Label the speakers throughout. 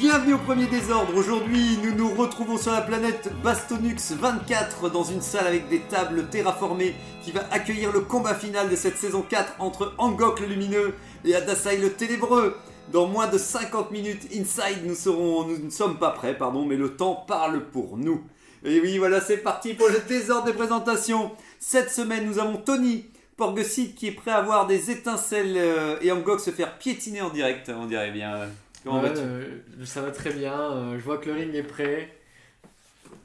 Speaker 1: Bienvenue au premier désordre. Aujourd'hui, nous nous retrouvons sur la planète Bastonux 24 dans une salle avec des tables terraformées qui va accueillir le combat final de cette saison 4 entre Angok le lumineux et Adasai le ténébreux. Dans moins de 50 minutes inside, nous ne sommes pas prêts pardon, mais le temps parle pour nous. Et oui, voilà, c'est parti pour le désordre des présentations. Cette semaine, nous avons Tony Porgesit qui est prêt à voir des étincelles euh, et Angok se faire piétiner en direct, on dirait bien. Comment
Speaker 2: Ouais,
Speaker 1: vas-tu
Speaker 2: euh, Ça va très bien. euh, je vois que le ring est prêt.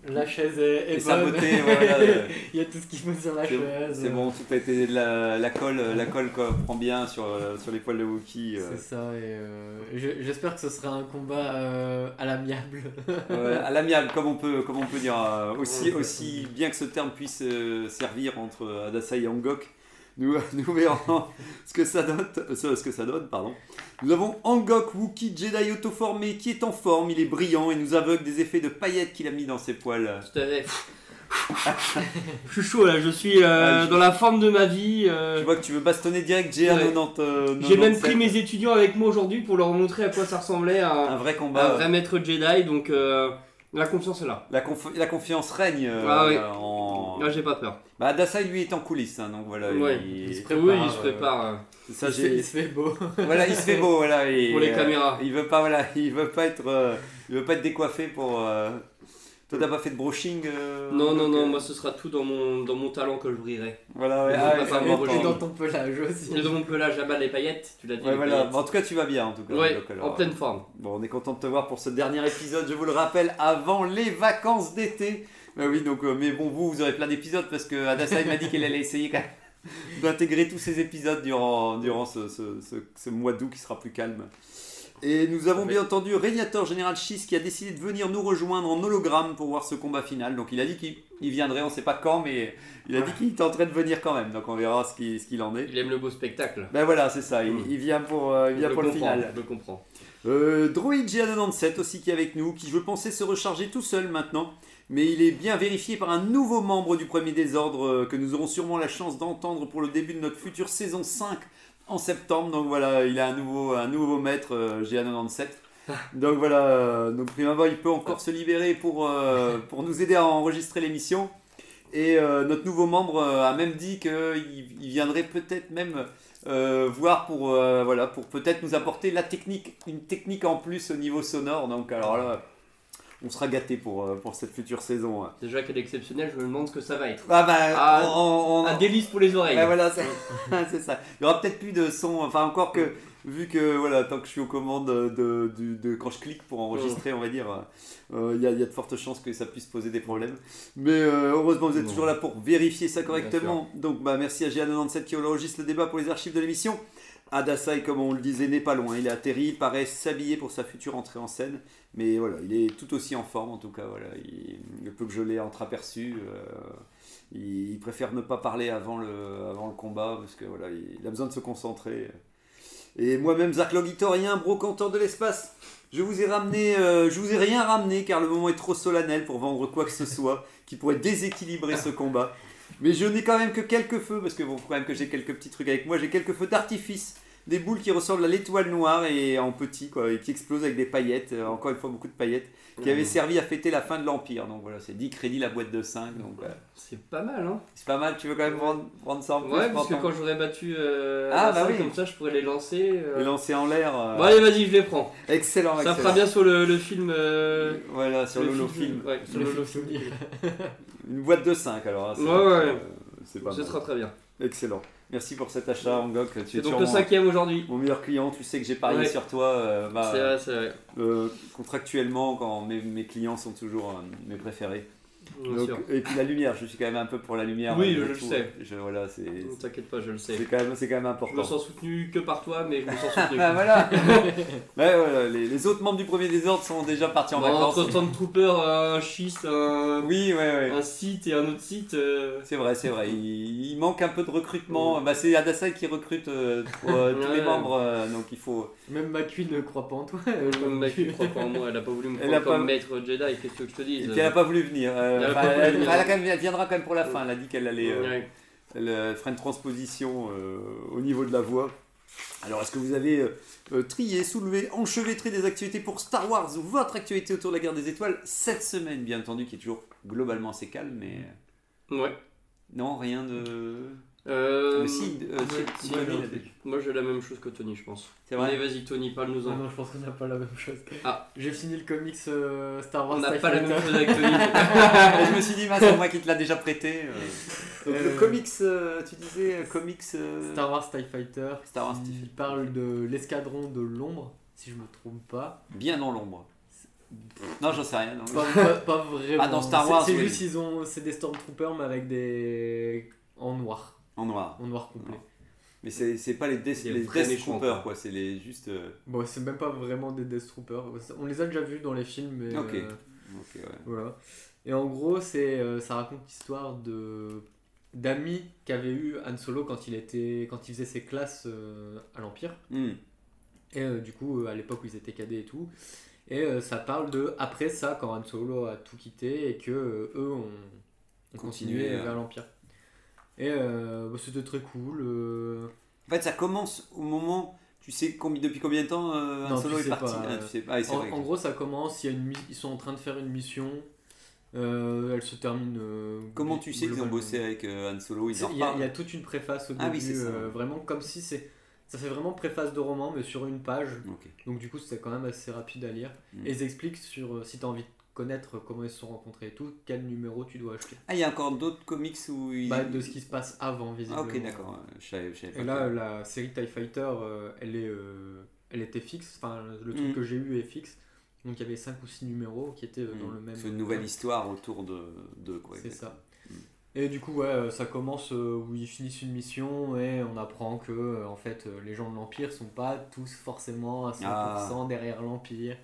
Speaker 2: La chaise est, est
Speaker 1: Et
Speaker 2: bonne.
Speaker 1: voilà.
Speaker 2: Il y a tout ce qu'il faut sur la chaise.
Speaker 1: c'est bon, tout a été la, la colle, la colle quoi, prend bien sur, euh, sur les poils de Wookie. euh.
Speaker 2: C'est ça. Et euh, je- j'espère que ce sera un combat euh, à l'amiable.
Speaker 1: À l'amiable, comme on peut, comme on peut dire, euh, aussi, aussi bien que ce terme puisse euh, servir entre Adasai et Angok, nous, nous verrons ce que ça donne. Ce, ce que ça donne, pardon. Nous avons Angok Wookie Jedi auto-formé qui est en forme, il est brillant et nous aveugle des effets de paillettes qu'il a mis dans ses poils.
Speaker 3: Tout à fait. je suis chaud là, je suis euh,
Speaker 1: Ah, je-
Speaker 3: dans la forme de ma vie. euh,
Speaker 1: Je vois que tu veux bastonner direct GA
Speaker 3: Ouais.
Speaker 1: 90. euh,
Speaker 3: J'ai même
Speaker 1: 97.
Speaker 3: pris mes étudiants avec moi aujourd'hui pour leur montrer à quoi ça ressemblait
Speaker 1: Un
Speaker 3: un,
Speaker 1: vrai
Speaker 3: un
Speaker 1: combat.
Speaker 3: vrai maître Jedi, donc euh, la confiance est là.
Speaker 1: La, conf- la confiance règne euh,
Speaker 3: Ah oui.
Speaker 1: en.
Speaker 3: Là j'ai pas peur.
Speaker 1: Bah, Adasai lui est en coulisses, hein, donc voilà.
Speaker 3: Ouais,
Speaker 1: il...
Speaker 2: il se
Speaker 3: Oui,
Speaker 2: prépare,
Speaker 3: il se
Speaker 2: euh,
Speaker 3: prépare. euh,
Speaker 1: Ça,
Speaker 2: il, se,
Speaker 1: j'ai-
Speaker 2: il se fait beau.
Speaker 1: voilà, il se fait beau, voilà. et,
Speaker 3: Pour les
Speaker 1: euh,
Speaker 3: caméras.
Speaker 1: Il veut pas, voilà, il veut pas être, euh, il veut pas être décoiffé pour. Euh, Toi, t'as pas fait de brushing euh,
Speaker 3: Non, non, non,
Speaker 1: euh,
Speaker 3: moi ce sera tout dans mon, dans mon talent que je brillerai.
Speaker 1: Voilà, ouais, ah,
Speaker 3: pas.
Speaker 2: Et dans ton pelage aussi.
Speaker 3: Et dans mon pelage à bas les paillettes, tu l'as dit.
Speaker 1: Ouais, voilà. en tout cas, tu vas bien, en tout cas.
Speaker 3: Ouais, en pleine forme.
Speaker 1: Bon, on est content de te voir pour ce dernier épisode, je vous le rappelle, avant les vacances d'été. Bah oui, donc, euh, mais bon, vous, vous aurez plein d'épisodes parce que Adasai m'a dit qu'elle allait essayer quand même d'intégrer tous ces épisodes durant, durant ce, ce- ce- ce mois d'août qui sera plus calme. Et nous avons bien entendu Régnator Général Schiss qui a décidé de venir nous rejoindre en hologramme pour voir ce combat final. Donc il a dit qu'il il viendrait, on sait pas quand, mais il a dit qu'il était en train de venir quand même. Donc on verra ce qu'il en est.
Speaker 3: Il aime le beau spectacle.
Speaker 1: Ben voilà, c'est ça, il,
Speaker 3: Mm.
Speaker 1: il vient pour, euh, il vient
Speaker 3: je
Speaker 1: pour le final.
Speaker 3: Je le comprends.
Speaker 1: Euh, Droid GA97 aussi qui est avec nous, qui je pensais se recharger tout seul maintenant, mais il est bien vérifié par un nouveau membre du premier désordre euh, que nous aurons sûrement la chance d'entendre pour le début de notre future saison 5 en septembre. Donc voilà, il a un nouveau, un nouveau maître euh, GA97. Donc voilà, euh, donc il peut encore se libérer pour, euh, pour nous aider à enregistrer l'émission. Et notre nouveau membre a même dit qu'il il viendrait peut-être même voir pour, voilà, pour peut-être nous apporter la technique, une technique en plus au niveau sonore. Donc alors là, on sera gâté pour, euh, pour cette future saison.
Speaker 3: Déjà qu'elle est exceptionnelle, je me demande ce que ça va être.
Speaker 1: Ah bah,
Speaker 3: Ah,
Speaker 1: on- on-
Speaker 3: Un délice pour les oreilles.
Speaker 1: Ouais, voilà, c'est c'est ça. Il y aura peut-être plus de son, enfin encore que vu que voilà, tant que je suis aux commandes de, de- de- quand je clique pour enregistrer, on va dire, euh, il y, y a de fortes chances que ça puisse poser des problèmes. Mais euh, heureusement, vous êtes
Speaker 3: Non.
Speaker 1: toujours là pour vérifier ça correctement. Donc, bah merci à GA97 qui enregistre le débat pour les archives de l'émission. Adasai, comme on le disait, n'est pas loin. Il est atterri, il paraît s'habiller pour sa future entrée en scène. Mais voilà, il est tout aussi en forme en tout cas. Voilà, il, le peu que je l'ai entreaperçu, euh, il, préfère ne pas parler avant le, combat parce que voilà, il, a besoin de se concentrer. Et moi-même, Zach Logitorien, brocanteur de l'espace, je vous ai ramené, euh, je vous ai rien ramené car le moment est trop solennel pour vendre quoi que ce soit qui pourrait déséquilibrer ce combat. Mais je n'ai quand même que quelques feux parce que bon, quand même que j'ai quelques petits trucs avec moi. J'ai quelques feux d'artifice, des boules qui ressemblent à l'étoile noire et en petit quoi, et qui explosent avec des paillettes. euh, encore une fois, beaucoup de paillettes qui avaient servi à fêter la fin de l'empire. Donc voilà, c'est 10 crédits la boîte de 5. Donc euh,
Speaker 3: C'est pas mal, hein
Speaker 1: c'est pas mal. Tu veux quand même prendre, prendre ça en plus
Speaker 3: Ouais, parce que quand j'aurais battu euh,
Speaker 1: Ah, bah oui.
Speaker 3: comme ça, je pourrais les lancer. euh.
Speaker 1: Les lancer en l'air. euh,
Speaker 3: Bon, allez, vas-y, je les prends.
Speaker 1: Excellent,
Speaker 3: Ça
Speaker 1: excellent.
Speaker 3: fera bien sur le, le film. euh,
Speaker 1: Voilà, sur
Speaker 3: le
Speaker 1: l'holofilm.
Speaker 3: Ouais, sur.
Speaker 1: Une boîte de 5 alors. hein, c'est-
Speaker 3: Ouais, ouais.
Speaker 1: euh, C'est pas
Speaker 3: Ce
Speaker 1: mal.
Speaker 3: sera très bien.
Speaker 1: Excellent. Merci pour cet achat, Angok. Tu es
Speaker 3: donc le cinquième aujourd'hui.
Speaker 1: mon meilleur client. Tu sais que j'ai parié
Speaker 3: Ouais.
Speaker 1: sur toi. euh, bah,
Speaker 3: C'est vrai, c'est vrai.
Speaker 1: euh, contractuellement, quand mes, mes clients sont toujours euh, mes préférés. Donc, et puis la lumière, je suis quand même un peu pour la lumière.
Speaker 4: Oui, je
Speaker 1: tout.
Speaker 4: sais.
Speaker 1: Je, voilà, c'est
Speaker 4: Ne t'inquiète pas, je le sais.
Speaker 1: c'est quand, même- c'est quand même
Speaker 4: Je
Speaker 1: important.
Speaker 4: me sens soutenu que par toi, mais je me sens soutenu.
Speaker 1: Ah, voilà. Les, les autres membres du premier désordre sont déjà partis en
Speaker 4: Bon,
Speaker 1: vacances.
Speaker 4: entre Stormtrooper, un schiste, un,
Speaker 1: Oui, ouais, ouais.
Speaker 4: un site et un autre site. euh,
Speaker 1: C'est vrai, c'est vrai. Il, il manque un peu de recrutement. Bah, c'est Adasai qui recrute euh, pour euh, tous les membres, euh, donc il faut.
Speaker 2: Même McQueen ne croit pas en toi.
Speaker 4: Comme mec qui croit pas en moi, elle a pas voulu me
Speaker 1: Elle
Speaker 4: prendre
Speaker 1: a pas-
Speaker 4: comme maître Jedi, qu'est-ce que je te dis
Speaker 1: Et puis elle n'a pas voulu venir. Euh, enfin,
Speaker 4: voulu
Speaker 1: elle, même- viendra quand même pour la fin. Elle a dit qu'elle allait. euh,
Speaker 4: Ouais.
Speaker 1: Elle euh, fera une transposition euh, au niveau de la voix. Alors, est-ce que vous avez euh, euh, trié, soulevé, enchevêtré des actualités pour Star Wars ou votre actualité autour de la guerre des étoiles cette semaine, bien entendu, qui est toujours globalement assez calme, mais
Speaker 4: Ouais.
Speaker 1: non, rien de.
Speaker 4: Euh,
Speaker 1: si, euh,
Speaker 4: ouais,
Speaker 1: si,
Speaker 4: si,
Speaker 1: Tony,
Speaker 4: moi,
Speaker 1: il
Speaker 4: j'ai la même chose que Tony, je pense.
Speaker 1: C'est vrai
Speaker 4: Allez, vas-y, Tony, parle-nous-en.
Speaker 2: non, je pense qu'on n'a pas la même chose.
Speaker 4: Ah.
Speaker 2: J'ai fini le comics euh, Star Wars.
Speaker 4: On n'a
Speaker 2: TIE
Speaker 4: pas la même
Speaker 2: Fighter.
Speaker 4: chose avec Tony.
Speaker 1: je me suis dit, mince, c'est moi qui te l'a déjà prêté. euh. Donc, le
Speaker 2: Euh,
Speaker 1: comics, euh, tu disais, euh, comics. euh,
Speaker 2: Star Wars TIE Fighter.
Speaker 1: Star Wars Fighter.
Speaker 2: parle de l'escadron de l'ombre, si je me trompe pas.
Speaker 1: Bien dans l'ombre. Non, j'en sais rien. non.
Speaker 2: Pas, pas- pas vraiment.
Speaker 1: Ah, dans Star
Speaker 2: C'est-
Speaker 1: Wars,
Speaker 2: C'est
Speaker 1: oui.
Speaker 2: juste ils ont, c'est des Stormtroopers mais avec des en noir,
Speaker 1: En noir.
Speaker 2: en noir complet.
Speaker 1: Mais c'est pas les, Death, les Death Troopers,
Speaker 4: quoi.
Speaker 1: C'est les juste. euh,
Speaker 2: Bon, c'est même pas vraiment des Death Troopers. On les a déjà vus dans les films, mais
Speaker 1: Ok.
Speaker 2: euh,
Speaker 1: Ok, ouais.
Speaker 2: voilà. Et en gros, c'est euh, ça raconte l'histoire de d'amis qu'avait eu Han Solo quand il était quand il faisait ses classes à l'Empire.
Speaker 1: Hmm.
Speaker 2: Et du coup, à l'époque où ils étaient cadets et tout. Et ça parle de après ça, quand Han Solo a tout quitté et que eux ont, ont
Speaker 1: Continué,
Speaker 2: vers l'Empire. Et euh, bah, c'était très cool. euh,
Speaker 1: En fait, ça commence au moment. Tu sais combien, depuis combien de temps euh, Han
Speaker 2: Non,
Speaker 1: Solo
Speaker 2: tu
Speaker 1: est parti
Speaker 2: pas,
Speaker 1: Ah,
Speaker 2: euh,
Speaker 1: tu sais pas. Ah,
Speaker 2: en,
Speaker 1: vrai.
Speaker 2: en gros, ça commence, il y a une ils sont en train de faire une mission. euh, elle se termine. euh,
Speaker 1: Comment tu sais qu'ils ont bossé avec euh, Han Solo
Speaker 2: Il y, a, y toute une préface au
Speaker 1: Ah
Speaker 2: début,
Speaker 1: oui, ça.
Speaker 2: euh, vraiment comme si c'est. Ça fait vraiment préface de roman, mais sur une page. Donc du coup, c'est quand même assez rapide à lire.
Speaker 1: Mm.
Speaker 2: Et ils expliquent sur euh, si tu as envie de connaître comment ils se sont rencontrés et tout, quel numéro tu dois acheter.
Speaker 1: Ah, il y a encore d'autres comics où ils.
Speaker 2: Bah, de ce qui se passe avant,
Speaker 1: Ah,
Speaker 2: visiblement.
Speaker 1: ok, d'accord. Je savais, je savais pas.
Speaker 2: Et là,
Speaker 1: que-
Speaker 2: la série TIE Fighter, euh, elle, est, euh, elle était fixe. Enfin, le truc
Speaker 1: Mm.
Speaker 2: que j'ai eu est fixe. Donc il y avait 5 ou 6 numéros qui étaient euh, dans
Speaker 1: Hmm.
Speaker 2: le même.
Speaker 1: C'est une nouvelle histoire autour de, de quoi
Speaker 2: C'est ça.
Speaker 1: Mm.
Speaker 2: Et du coup, ouais, ça commence où ils finissent une mission et on apprend que en fait, les gens de l'Empire sont pas tous forcément à 100%
Speaker 1: Ah.
Speaker 2: derrière l'Empire.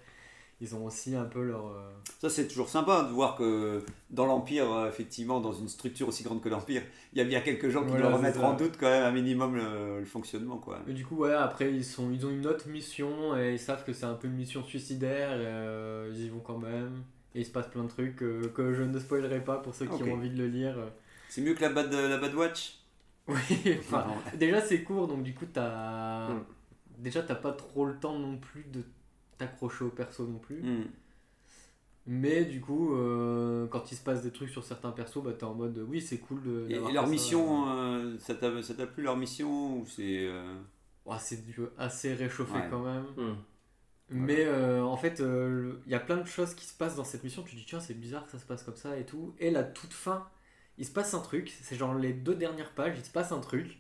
Speaker 2: Ils ont aussi un peu leur. euh,
Speaker 1: Ça, c'est toujours sympa de voir que dans l'Empire, euh, effectivement, dans une structure aussi grande que l'Empire, il y a bien quelques gens qui
Speaker 2: Voilà,
Speaker 1: doivent remettre en doute quand même un minimum le, le fonctionnement. Quoi.
Speaker 2: Et du coup, ouais, après, ils, sont, ils ont une autre mission et ils savent que c'est un peu une mission suicidaire. et, euh, ils y vont quand même. Et il se passe plein de trucs euh, que je ne spoilerai pas pour ceux qui ont envie de le lire.
Speaker 1: C'est mieux que la Bad, la bad Watch?
Speaker 2: Oui, enfin, déjà c'est court donc du coup t'as.
Speaker 4: Mm.
Speaker 2: Déjà t'as pas trop le temps non plus de t'accrocher au perso non plus.
Speaker 1: Hmm.
Speaker 2: Mais du coup, euh, quand il se passe des trucs sur certains persos, bah t'es en mode oui, c'est cool de.
Speaker 1: Et, leur
Speaker 2: ça.
Speaker 1: mission, euh, ça t'a plu leur mission ou c'est euh,
Speaker 2: Ouais, c'est du assez réchauffé
Speaker 1: Ouais.
Speaker 2: quand même.
Speaker 4: Hmm.
Speaker 2: Mais euh, en fait, euh, il y a plein de choses qui se passent dans cette mission. Tu te dis, tiens, c'est bizarre que ça se passe comme ça et tout. Et la toute fin, il se passe un truc. C'est genre les deux dernières pages, il se passe un truc.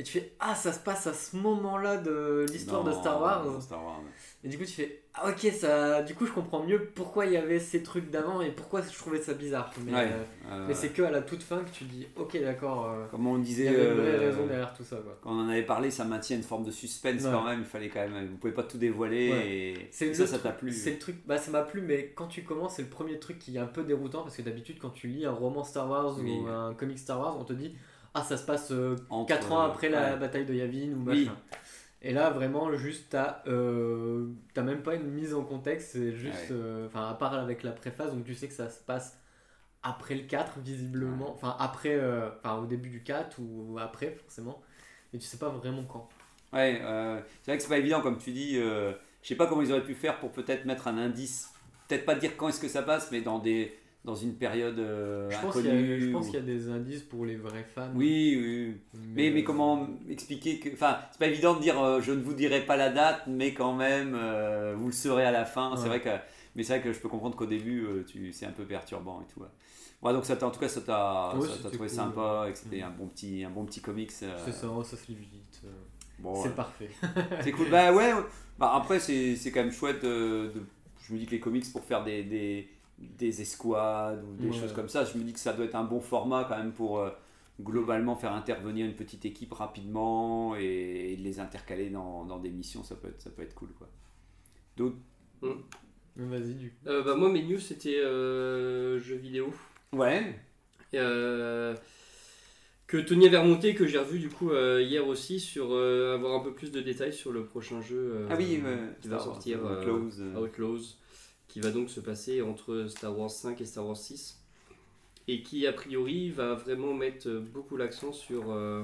Speaker 2: Et tu fais, ah, ça se passe à ce moment-là de l'histoire de Star Wars.
Speaker 1: non, Star Wars.
Speaker 2: Et du coup, tu fais, ah, ok, ça. Du coup, je comprends mieux pourquoi il y avait ces trucs d'avant et pourquoi je trouvais ça bizarre. Mais,
Speaker 1: Ouais,
Speaker 2: euh,
Speaker 1: euh,
Speaker 2: mais c'est que à la toute fin que tu dis, ok, d'accord. euh,
Speaker 1: Comme on
Speaker 2: il
Speaker 1: disait,
Speaker 2: y avait une vraie raison derrière tout ça, quoi.
Speaker 1: quand on en avait parlé, ça maintient une forme de suspense
Speaker 2: Ouais.
Speaker 1: quand même. Il fallait quand même, vous pouvez pas tout dévoiler
Speaker 2: Ouais.
Speaker 1: et, et ça, ça t'a plu.
Speaker 2: C'est le truc, bah ça m'a plu, mais quand tu commences, c'est le premier truc qui est un peu déroutant parce que d'habitude, quand tu lis un roman Star Wars
Speaker 1: Oui.
Speaker 2: ou un comic Star Wars, on te dit Ah, ça se passe
Speaker 1: Entre,
Speaker 2: 4 ans
Speaker 1: euh,
Speaker 2: après la
Speaker 1: ouais.
Speaker 2: bataille de Yavin ou
Speaker 1: Oui.
Speaker 2: machin. Et là, vraiment, juste, t'as euh, t'as même pas une mise en contexte, c'est juste.
Speaker 1: Ouais.
Speaker 2: euh, Enfin, à part avec la préface, donc tu sais que ça se passe après le 4, visiblement. Enfin, après. euh, Enfin, au début du 4 ou après, forcément. Mais tu sais pas vraiment quand.
Speaker 1: Ouais, euh, c'est vrai que c'est pas évident, comme tu dis. euh, je sais pas comment ils auraient pu faire pour peut-être mettre un indice. Peut-être pas dire quand est-ce que ça passe, mais dans, des, dans une période euh,
Speaker 2: Je pense qu'il y, a-
Speaker 1: inconnue.
Speaker 2: je pense
Speaker 1: ou-
Speaker 2: qu'il y a des indices pour les vrais fans.
Speaker 1: Oui, oui. Mais, mais
Speaker 2: euh,
Speaker 1: comment expliquer que. Enfin, c'est pas évident de dire euh, je ne vous dirai pas la date, mais quand même, euh, vous le saurez à la fin. C'est vrai que. Mais c'est vrai que je peux comprendre qu'au début, tu, c'est un peu perturbant et tout. ouais. Donc ça t'a- en tout cas, ça t'a,
Speaker 2: Ouais,
Speaker 1: ça t'a trouvé
Speaker 2: cool,
Speaker 1: sympa et que c'était
Speaker 2: Mm.
Speaker 1: un bon petit, un bon petit comics.
Speaker 2: C'est ça, ça se lit vite.
Speaker 1: bon,
Speaker 2: c'est parfait.
Speaker 1: C'est cool. Bah ouais. Bah, après, c'est c'est quand même chouette. de, je me dis que les comics, pour faire des, des, des escouades ou des
Speaker 2: Ouais.
Speaker 1: choses comme ça. Je me dis que ça doit être un bon format quand même pour euh, globalement faire intervenir une petite équipe rapidement et, et de les intercaler dans, dans des missions. Ça peut être, ça peut être cool. Quoi. D'autres
Speaker 2: Vas-y, du coup.
Speaker 4: Euh, bah, moi, mes news, c'était euh, jeux vidéo.
Speaker 1: Ouais.
Speaker 4: Euh, que Tony avait remonté, que j'ai revu du coup euh, hier aussi, sur euh, avoir un peu plus de détails sur le prochain jeu euh,
Speaker 1: Ah oui,
Speaker 4: qui va sortir,
Speaker 1: Close, euh.
Speaker 4: Outlaws, qui va donc se passer entre Star Wars 5 et Star Wars 6, et qui a priori va vraiment mettre beaucoup l'accent sur, euh,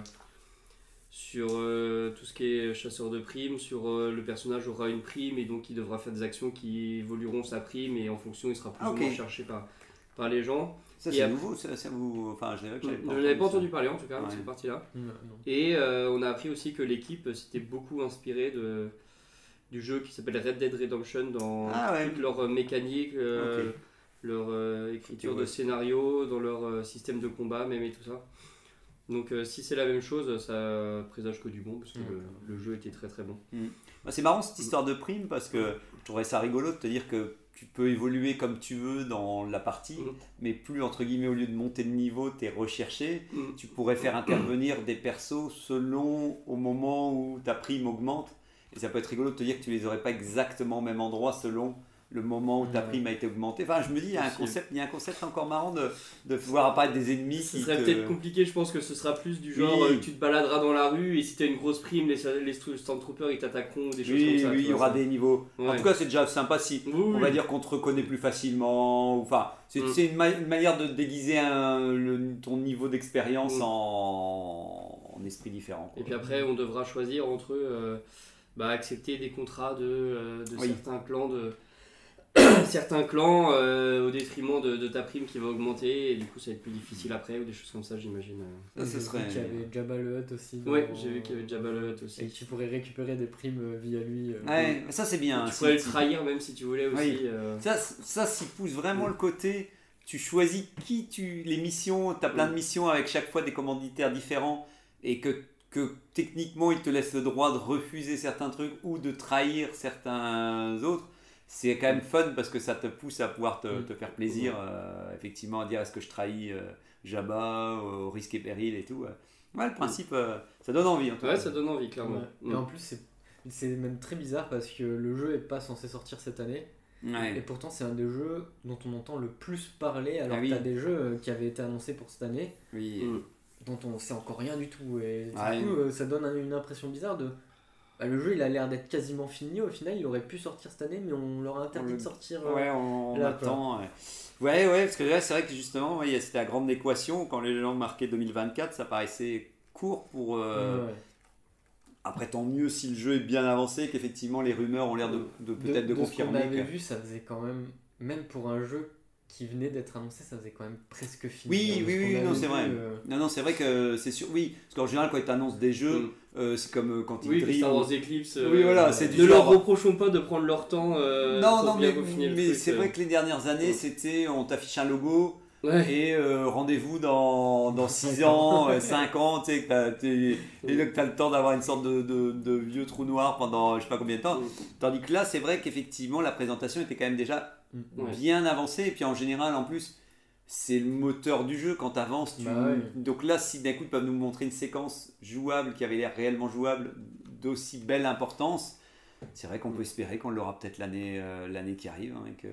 Speaker 4: sur euh, tout ce qui est chasseur de primes, sur euh, le personnage aura une prime et donc il devra faire des actions qui évolueront sa prime et en fonction il sera plus
Speaker 1: Ah,
Speaker 4: ou moins cherché par, par les gens.
Speaker 1: Ça, c'est nouveau. Ça, ça vous... Enfin, je n'avais
Speaker 4: pas entendu parler en tout cas,
Speaker 1: Ouais.
Speaker 4: cette partie-là.
Speaker 2: Non, non.
Speaker 4: Et euh, on a appris aussi que l'équipe s'était beaucoup inspirée de, du jeu qui s'appelle Red Dead Redemption dans
Speaker 1: Ah ouais.
Speaker 4: toute leur euh, mécanique, euh, leur euh, écriture
Speaker 1: Ok,
Speaker 4: de scénario, dans leur euh, système de combat même et tout ça. Donc euh, si c'est la même chose, ça présage que du bon parce que le, le jeu était très très bon.
Speaker 1: Bah, c'est marrant cette histoire de prime parce que je trouverais ça rigolo de te dire que tu peux évoluer comme tu veux dans la partie,
Speaker 4: Mhm.
Speaker 1: mais plus entre guillemets au lieu de monter de niveau, tu es recherché.
Speaker 4: Mm.
Speaker 1: Tu pourrais faire intervenir des persos selon au moment où ta prime augmente. Et ça peut être rigolo de te dire que tu les aurais pas exactement au même endroit selon le moment où ta prime a été augmentée. Enfin, je me dis, il y a un concept, il y a un concept encore marrant de, de voir apparaître des ennemis
Speaker 4: Ce
Speaker 1: qui
Speaker 4: serait
Speaker 1: te-
Speaker 4: peut-être compliqué, je pense que ce sera plus du genre
Speaker 1: Oui.
Speaker 4: euh, tu te baladeras dans la rue et si t'as une grosse prime, les, les Stormtroopers ils t'attaqueront ou des choses
Speaker 1: Oui,
Speaker 4: comme ça.
Speaker 1: oui, il y aura des niveaux. En tout cas, c'est déjà sympa si
Speaker 4: Oui,
Speaker 1: on va dire qu'on te reconnaît plus facilement. Enfin, c'est
Speaker 4: Mm.
Speaker 1: une, ma- une manière de déguiser un- le- ton niveau d'expérience
Speaker 4: Mm.
Speaker 1: en, en esprit différent. quoi.
Speaker 4: Et puis après, on devra choisir entre euh, bah, accepter des contrats de, euh, de
Speaker 1: Oui.
Speaker 4: certains clans, de certains clans euh, au détriment de, de ta prime qui va augmenter et du coup ça va être plus difficile après ou des choses comme ça, j'imagine. euh.
Speaker 1: Ça, ce
Speaker 2: J'ai vu
Speaker 1: serait-
Speaker 2: qu'il y avait Jabba le Hutt aussi.
Speaker 4: Ouais,
Speaker 2: dans-
Speaker 4: j'ai vu qu'il y avait Jabba le Hutt
Speaker 2: Et
Speaker 4: aussi.
Speaker 2: que tu pourrais récupérer des primes via lui. euh.
Speaker 1: Ouais, mais ça c'est bien.
Speaker 4: tu
Speaker 1: si-
Speaker 4: pourrais le trahir même si tu voulais aussi.
Speaker 1: Oui.
Speaker 4: euh.
Speaker 1: Ça, ça s'y pousse vraiment le côté. Tu choisis qui tu. Les missions, tu as plein de
Speaker 4: Mm.
Speaker 1: missions avec chaque fois des commanditaires différents et que, que techniquement ils te laissent le droit de refuser certains trucs ou de trahir certains autres. C'est quand même fun parce que ça te pousse à pouvoir te,
Speaker 2: Mm.
Speaker 1: te faire plaisir, euh, effectivement, à dire est-ce que je trahis euh, Jabba au risque et péril et tout. ouais. Le principe, euh, ça donne envie en tout
Speaker 4: Ouais,
Speaker 1: cas.
Speaker 4: ça donne envie clairement.
Speaker 2: Ouais.
Speaker 4: Mm.
Speaker 2: Et en plus, c'est- c'est même très bizarre parce que le jeu est pas censé sortir cette année.
Speaker 1: Ouais.
Speaker 2: Et pourtant, c'est un des jeux dont on entend le plus parler. Alors
Speaker 1: Ah oui.
Speaker 2: que t'as des jeux euh, qui avaient été annoncés pour cette année
Speaker 1: Oui.
Speaker 2: Dont on sait encore rien du tout. Et du
Speaker 1: Ouais.
Speaker 2: coup, euh, ça donne un- une impression bizarre de. bah, le jeu, il a l'air d'être quasiment fini. Au final, il aurait pu sortir cette année, mais on leur a interdit
Speaker 1: On le-
Speaker 2: de sortir. euh,
Speaker 1: Ouais, on, on attend. Ouais. ouais, ouais, parce que là, c'est vrai que justement, ouais, il y a- c'était la grande équation. Quand les gens marquaient 2024, ça paraissait court pour. euh,
Speaker 2: ouais.
Speaker 1: Après, tant mieux si le jeu est bien avancé, qu'effectivement les rumeurs ont l'air de, de peut-être de,
Speaker 2: ce qu'on
Speaker 1: confirmer.
Speaker 2: avait vu, ça faisait quand même, même pour un jeu qui venait d'être annoncé, ça faisait quand même presque fini.
Speaker 1: Oui,
Speaker 2: hein,
Speaker 1: oui, oui, non, c'est vrai.
Speaker 2: euh,
Speaker 1: Non, non, c'est vrai que c'est sûr. Oui, parce qu'en général, quand ils t'annoncent des jeux,
Speaker 4: Mm.
Speaker 1: euh, c'est comme euh, quand ils
Speaker 4: Oui,
Speaker 1: drillent.
Speaker 4: Star Wars Eclipse. euh,
Speaker 1: Oui, voilà, c'est du
Speaker 4: Ne leur reprochons pas de prendre leur temps. euh,
Speaker 1: non,
Speaker 4: pour
Speaker 1: non,
Speaker 4: bien
Speaker 1: mais, c'est
Speaker 4: euh.
Speaker 1: vrai que les dernières années, c'était on t'affiche un logo.
Speaker 4: Ouais.
Speaker 1: Et euh, rendez-vous dans, dans 6 ans, 5 ans, tu sais, que t'as- t'es- et là que tu as le temps d'avoir une sorte de, de- de vieux trou noir pendant je sais pas combien de temps. Tandis que là, c'est vrai qu'effectivement, la présentation était quand même déjà
Speaker 4: Ouais.
Speaker 1: bien avancée. Et puis en général, en plus, c'est le moteur du jeu. Quand tu.
Speaker 2: Bah ouais.
Speaker 1: donc là, si d'un coup, ils peuvent nous montrer une séquence jouable qui avait l'air réellement jouable, d'aussi belle importance, c'est vrai qu'on peut espérer qu'on l'aura peut-être l'année euh, l'année qui arrive. hein, et que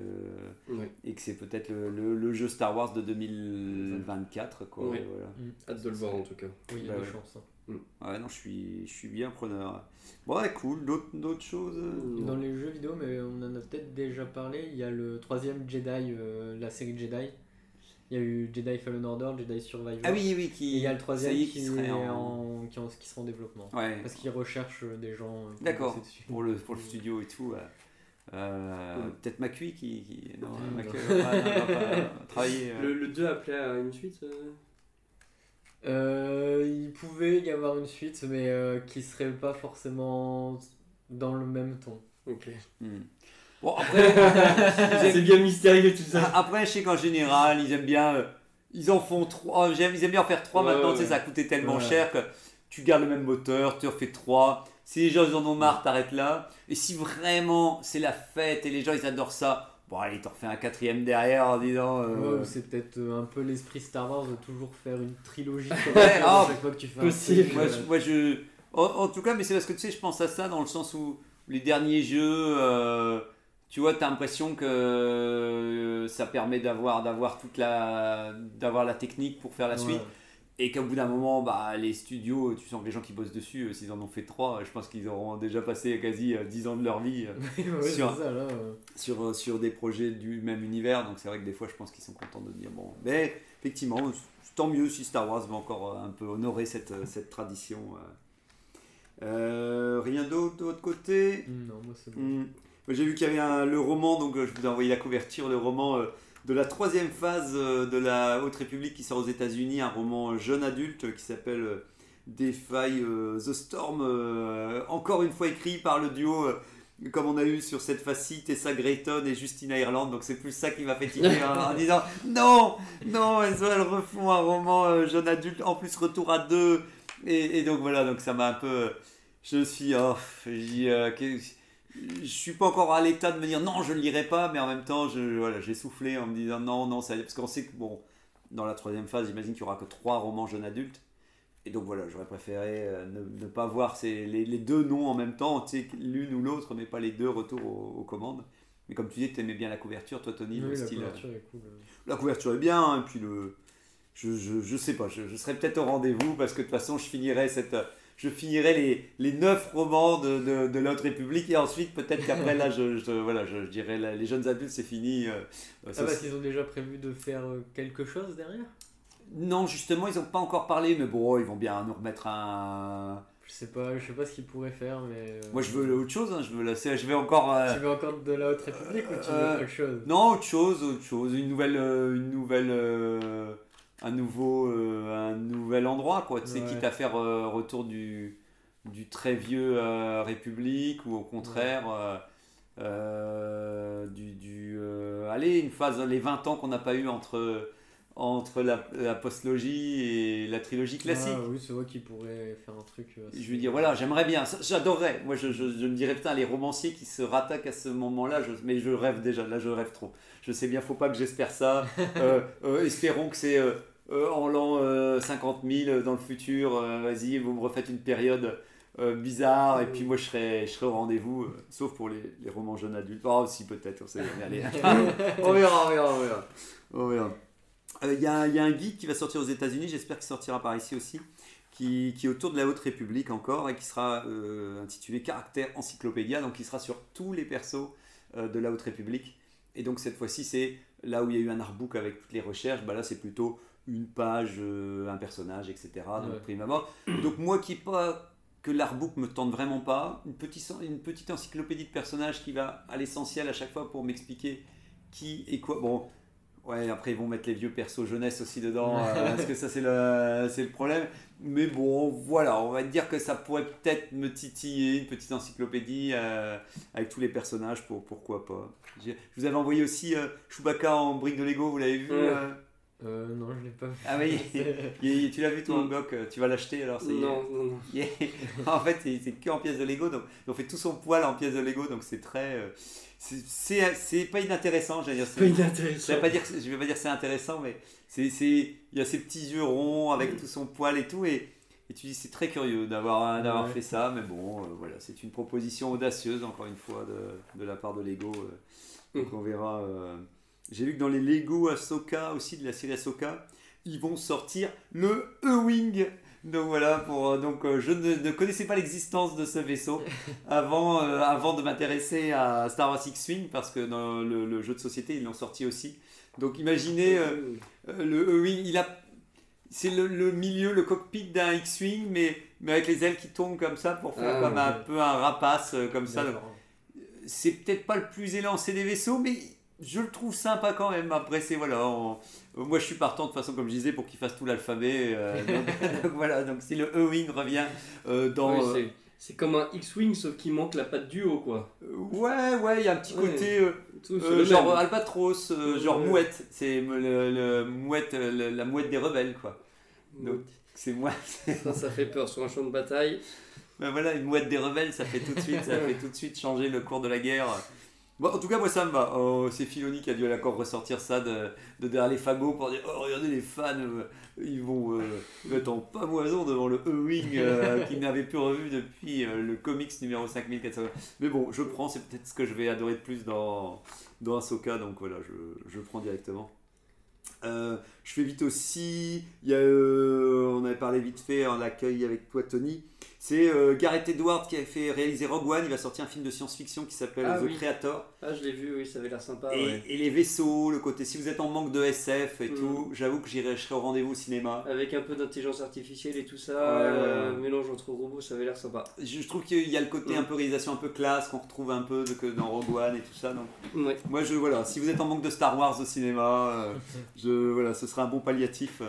Speaker 1: et que c'est peut-être le, le- le jeu Star Wars de 2024 quoi.
Speaker 4: Ouais.
Speaker 1: Voilà.
Speaker 2: mm.
Speaker 4: Hâte de le voir en tout cas.
Speaker 2: Oui, il y a
Speaker 1: Bah
Speaker 2: des
Speaker 1: ouais.
Speaker 2: chances. hein.
Speaker 1: Ouais non je suis je suis bien preneur. Bon ouais cool d'autres d'autres choses. euh
Speaker 2: Dans les jeux vidéo, mais on en a peut-être déjà parlé, il y a le troisième Jedi, euh, la série Jedi. Il y a eu Jedi Fallen Order, Jedi Survivor.
Speaker 1: Ah oui oui
Speaker 2: Et
Speaker 1: qui.
Speaker 2: il y a le troisième qui,
Speaker 1: qui serait
Speaker 2: est
Speaker 1: en-
Speaker 2: en... Qui, en- qui sera en développement.
Speaker 1: Ouais.
Speaker 2: Parce qu'ils recherchent euh, des gens. pour
Speaker 1: D'accord. Pour le pour le studio et tout. ouais. Euh,
Speaker 4: Mm.
Speaker 1: Peut-être McCui qui, qui- non
Speaker 2: Mm.
Speaker 1: Pas- pas travailler. euh.
Speaker 4: Le, le 2 appelait à une suite euh
Speaker 2: il pouvait y avoir une suite, mais euh, qui serait pas forcément dans le même ton.
Speaker 4: Ok.
Speaker 1: Hmm. Bon après.
Speaker 4: C'est bien mystérieux tout ça.
Speaker 1: Après, je sais qu'en général, ils aiment bien. euh, Ils en font trois. Ils aiment bien en faire trois
Speaker 4: Ouais,
Speaker 1: maintenant. Tu sais,
Speaker 4: ouais.
Speaker 1: ça a coûté tellement
Speaker 2: Ouais.
Speaker 1: cher que tu gardes le même moteur, tu refais trois. Si les gens ils en ont marre, t'arrêtes là. Et si vraiment c'est la fête et les gens ils adorent ça, Bon, allez, t'en refais un quatrième derrière en disant. euh,
Speaker 2: Ouais, c'est peut-être euh, un peu l'esprit Star Wars de toujours faire une trilogie comme
Speaker 1: Ouais,
Speaker 2: ça, à chaque fois que tu fais un
Speaker 4: possible.
Speaker 2: truc,
Speaker 1: Moi,
Speaker 2: euh,
Speaker 1: je, moi, je- En, en tout cas, mais c'est parce que tu sais, je pense à ça dans le sens où les derniers jeux, euh, tu vois, tu as l'impression que ça permet d'avoir d'avoir toute la d'avoir la technique pour faire la
Speaker 2: ouais.
Speaker 1: suite et qu'au bout d'un moment, bah, les studios, tu sens que les gens qui bossent dessus, euh, s'ils en ont fait trois, je pense qu'ils auront déjà passé quasi euh, 10 ans de leur vie euh,
Speaker 2: c'est
Speaker 1: Sur-
Speaker 2: ça, là. euh.
Speaker 1: sur, euh, sur des projets du même univers. Donc c'est vrai que des fois, je pense qu'ils sont contents de dire bon. Mais effectivement, tant mieux si Star Wars va encore euh, un peu honorer cette, euh, cette tradition. euh. Euh, rien d'autre de votre côté?
Speaker 2: Non, moi c'est bon.
Speaker 1: Moi, J'ai vu qu'il y avait un- le roman, donc euh, je vous ai envoyé la couverture, le roman euh, de la troisième phase euh, de la Haute République qui sort aux États-Unis, un roman jeune adulte qui s'appelle euh, Defy euh, the Storm, encore une fois écrit par le duo. comme on a eu sur cette phase-ci, Tessa Grayton et Justina Ireland, donc c'est plus ça qui m'a fait tiquer en, en disant non, non, elles, elles refont un roman jeune adulte, en plus retour à deux, et, et donc voilà, donc ça m'a un peu, je suis, oh, je suis pas encore à l'état de me dire non, je ne lirai pas, mais en même temps, je, voilà, j'ai soufflé en me disant non, non, ça, parce qu'on sait que bon, dans la troisième phase, j'imagine qu'il y aura que trois romans jeunes adultes. Et donc voilà, j'aurais préféré euh, ne, ne pas voir ces, les, les deux noms en même temps, l'une ou l'autre, mais pas les deux retour aux, aux commandes. Mais comme tu dis, tu aimais bien la couverture, toi Tony,
Speaker 2: Oui,
Speaker 1: le
Speaker 2: la
Speaker 1: style. euh,
Speaker 2: couverture est cool. euh.
Speaker 1: la couverture est bien, hein, et puis le. Je, je, je sais pas, je, je serai peut-être au rendez-vous parce que de toute façon, je finirai cette. Je finirai les, les neuf romans de, de, de l'autre République et ensuite peut-être qu'après là, je, je- voilà, je, je dirais là, les jeunes adultes c'est fini. euh, euh, ça,
Speaker 2: Ah, parce
Speaker 1: c'est-
Speaker 2: qu'ils ont déjà prévu de faire euh, quelque chose derrière?
Speaker 1: Non, justement, ils n'ont pas encore parlé, mais bon, ils vont bien nous remettre un.
Speaker 2: Je sais pas, je sais pas ce qu'ils pourraient faire, mais. euh,
Speaker 1: Moi, je veux autre chose, hein, je veux la, je vais encore. euh,
Speaker 2: Tu veux encore de la Haute République ou tu veux autre chose?
Speaker 1: Non, autre chose, autre chose, une nouvelle, une nouvelle, un nouveau, euh, un nouvel endroit, quoi. Tu sais,
Speaker 2: Ouais.
Speaker 1: quitte à faire euh, retour du, du très vieux euh, République ou au contraire euh, euh, du, du allez, une phase, les 20 ans qu'on n'a pas eu entre entre la, la postlogie et la trilogie classique.
Speaker 2: Ah, oui, c'est vrai qu'ils pourraient faire un truc.
Speaker 1: Je veux dire, voilà, j'aimerais bien, j'adorerais. Moi, je, je, je me dirais, putain, les romanciers qui se rattaquent à ce moment-là, je- mais je rêve déjà, là, je rêve trop. Je sais bien, faut pas que j'espère ça. Euh, euh, espérons que c'est euh, euh, en l'an euh, 50 000 dans le futur. euh, Vas-y, vous me refaites une période euh, bizarre, et puis moi, je serai, je serai au rendez-vous, euh, sauf pour les, les romans jeunes adultes. Oh, si, peut-être, on sait jamais. Allez. on verra, on verra, on verra. On verra. Euh, Il y, a, y a un guide qui va sortir aux États-Unis, j'espère qu'il sortira par ici aussi, qui, qui est autour de la Haute République encore et qui sera euh, intitulé Caractère Encyclopédia, donc qui sera sur tous les persos euh, de la Haute République. Et donc cette fois-ci, c'est là où il y a eu un artbook avec toutes les recherches, bah là c'est plutôt une page, euh, un personnage, etc. Donc,
Speaker 2: Ouais.
Speaker 1: prime abord. donc moi qui pas que l'artbook me tente vraiment pas, une petite, une petite encyclopédie de personnages qui va à l'essentiel à chaque fois pour m'expliquer qui et quoi. Bon, Ouais, après ils vont mettre les vieux persos jeunesse aussi dedans, euh, parce que ça c'est le, c'est le problème. Mais bon, voilà, on va dire que ça pourrait peut-être me titiller une petite encyclopédie euh, avec tous les personnages, pour, pourquoi pas. Je vous avais envoyé aussi euh, Chewbacca en brique de Lego, vous l'avez vu
Speaker 4: Ouais.
Speaker 1: Euh
Speaker 2: Euh, non, je l'ai pas vu.
Speaker 1: Ah oui, tu l'as vu toi,
Speaker 4: Mm.
Speaker 1: Angok Tu vas l'acheter alors c'est-
Speaker 4: Non, non, non.
Speaker 1: Yeah. en fait, c'est que en pièces de Lego, donc on fait tout son poil en pièces de Lego, donc c'est très. euh, c'est- pas inintéressant, j'allais dire. c'est-
Speaker 4: Pas
Speaker 1: je
Speaker 4: inintéressant.
Speaker 1: vais pas dire, je vais pas dire que c'est intéressant, mais c'est, il y a ces petits yeux ronds avec tout son poil et tout, et, et tu dis c'est très curieux d'avoir, d'avoir
Speaker 2: Ouais.
Speaker 1: fait ça, mais bon, euh, voilà, c'est une proposition audacieuse encore une fois de, de la part de Lego, euh, donc on verra. J'ai vu que dans les Lego Ahsoka aussi de la série Ahsoka, ils vont sortir le E-wing. Donc voilà, pour, euh, donc euh, je ne, ne connaissais pas l'existence de ce vaisseau avant, euh, avant de m'intéresser à Star Wars X-Wing parce que dans le, le jeu de société ils l'ont sorti aussi. Donc imaginez euh, le E-wing, il a, c'est le, le milieu, le cockpit d'un X-wing, mais, mais avec les ailes qui tombent comme ça pour faire
Speaker 4: Ah,
Speaker 1: comme un peu un rapace comme ça. C'est peut-être pas le plus élancé des vaisseaux, mais je le trouve sympa quand même. Après, c'est voilà. on- euh, Moi, je suis partant de toute façon, comme je disais, pour qu'il fasse tout l'alphabet. euh, donc, donc voilà. Donc, si le E-wing revient euh, dans.
Speaker 4: Oui, c'est- c'est comme un X-Wing, sauf qu'il manque la patte du haut, quoi.
Speaker 1: ouais, ouais, il y a un petit
Speaker 4: Ouais.
Speaker 1: côté. euh,
Speaker 4: Tout,
Speaker 1: genre
Speaker 4: même.
Speaker 1: albatros, genre
Speaker 4: Ouais.
Speaker 1: mouette. C'est le, le mouette, le- la mouette des rebelles, quoi. Donc, c'est moi.
Speaker 4: Ça, ça fait peur sur un champ de bataille.
Speaker 1: Ben voilà, une mouette des rebelles, ça fait tout de suite, ça fait tout de suite changer le cours de la guerre. Bon, en tout cas, moi ça me va. Oh, c'est Filoni qui a dû à l'accord ressortir ça de, de derrière les fagots pour dire Oh, regardez les fans, euh, ils vont euh, être en pamoison devant le E-Wing euh, qu'ils n'avaient plus revu depuis le comics numéro 5400. Mais bon, je prends, c'est peut-être ce que je vais adorer de plus dans, dans Ahsoka, donc voilà, je, je prends directement. Je fais vite aussi. Il y a, euh, on avait parlé vite fait en accueil avec toi, Tony. C'est euh, Gareth Edwards qui a fait réaliser Rogue One. Il va sortir un film de science-fiction qui s'appelle
Speaker 4: Ah
Speaker 1: The
Speaker 4: oui.
Speaker 1: Creator.
Speaker 4: Ah, je l'ai vu, oui, ça avait l'air sympa.
Speaker 1: Et,
Speaker 4: ouais.
Speaker 1: et les vaisseaux, le côté. Si vous êtes en manque de SF et
Speaker 4: Mm.
Speaker 1: tout, j'avoue que j'irai, je serai au rendez-vous au cinéma.
Speaker 4: Avec un peu d'intelligence artificielle et tout ça,
Speaker 1: Ouais,
Speaker 4: euh,
Speaker 1: ouais.
Speaker 4: mélange entre robots, ça avait l'air sympa.
Speaker 1: Je, je trouve qu'il y a le côté
Speaker 4: Mm.
Speaker 1: un peu réalisation un peu classe qu'on retrouve un peu de- que dans Rogue One et tout ça. Donc, moi, je voilà. Si vous êtes en manque de Star Wars au cinéma, euh, je voilà, ce sera un bon palliatif.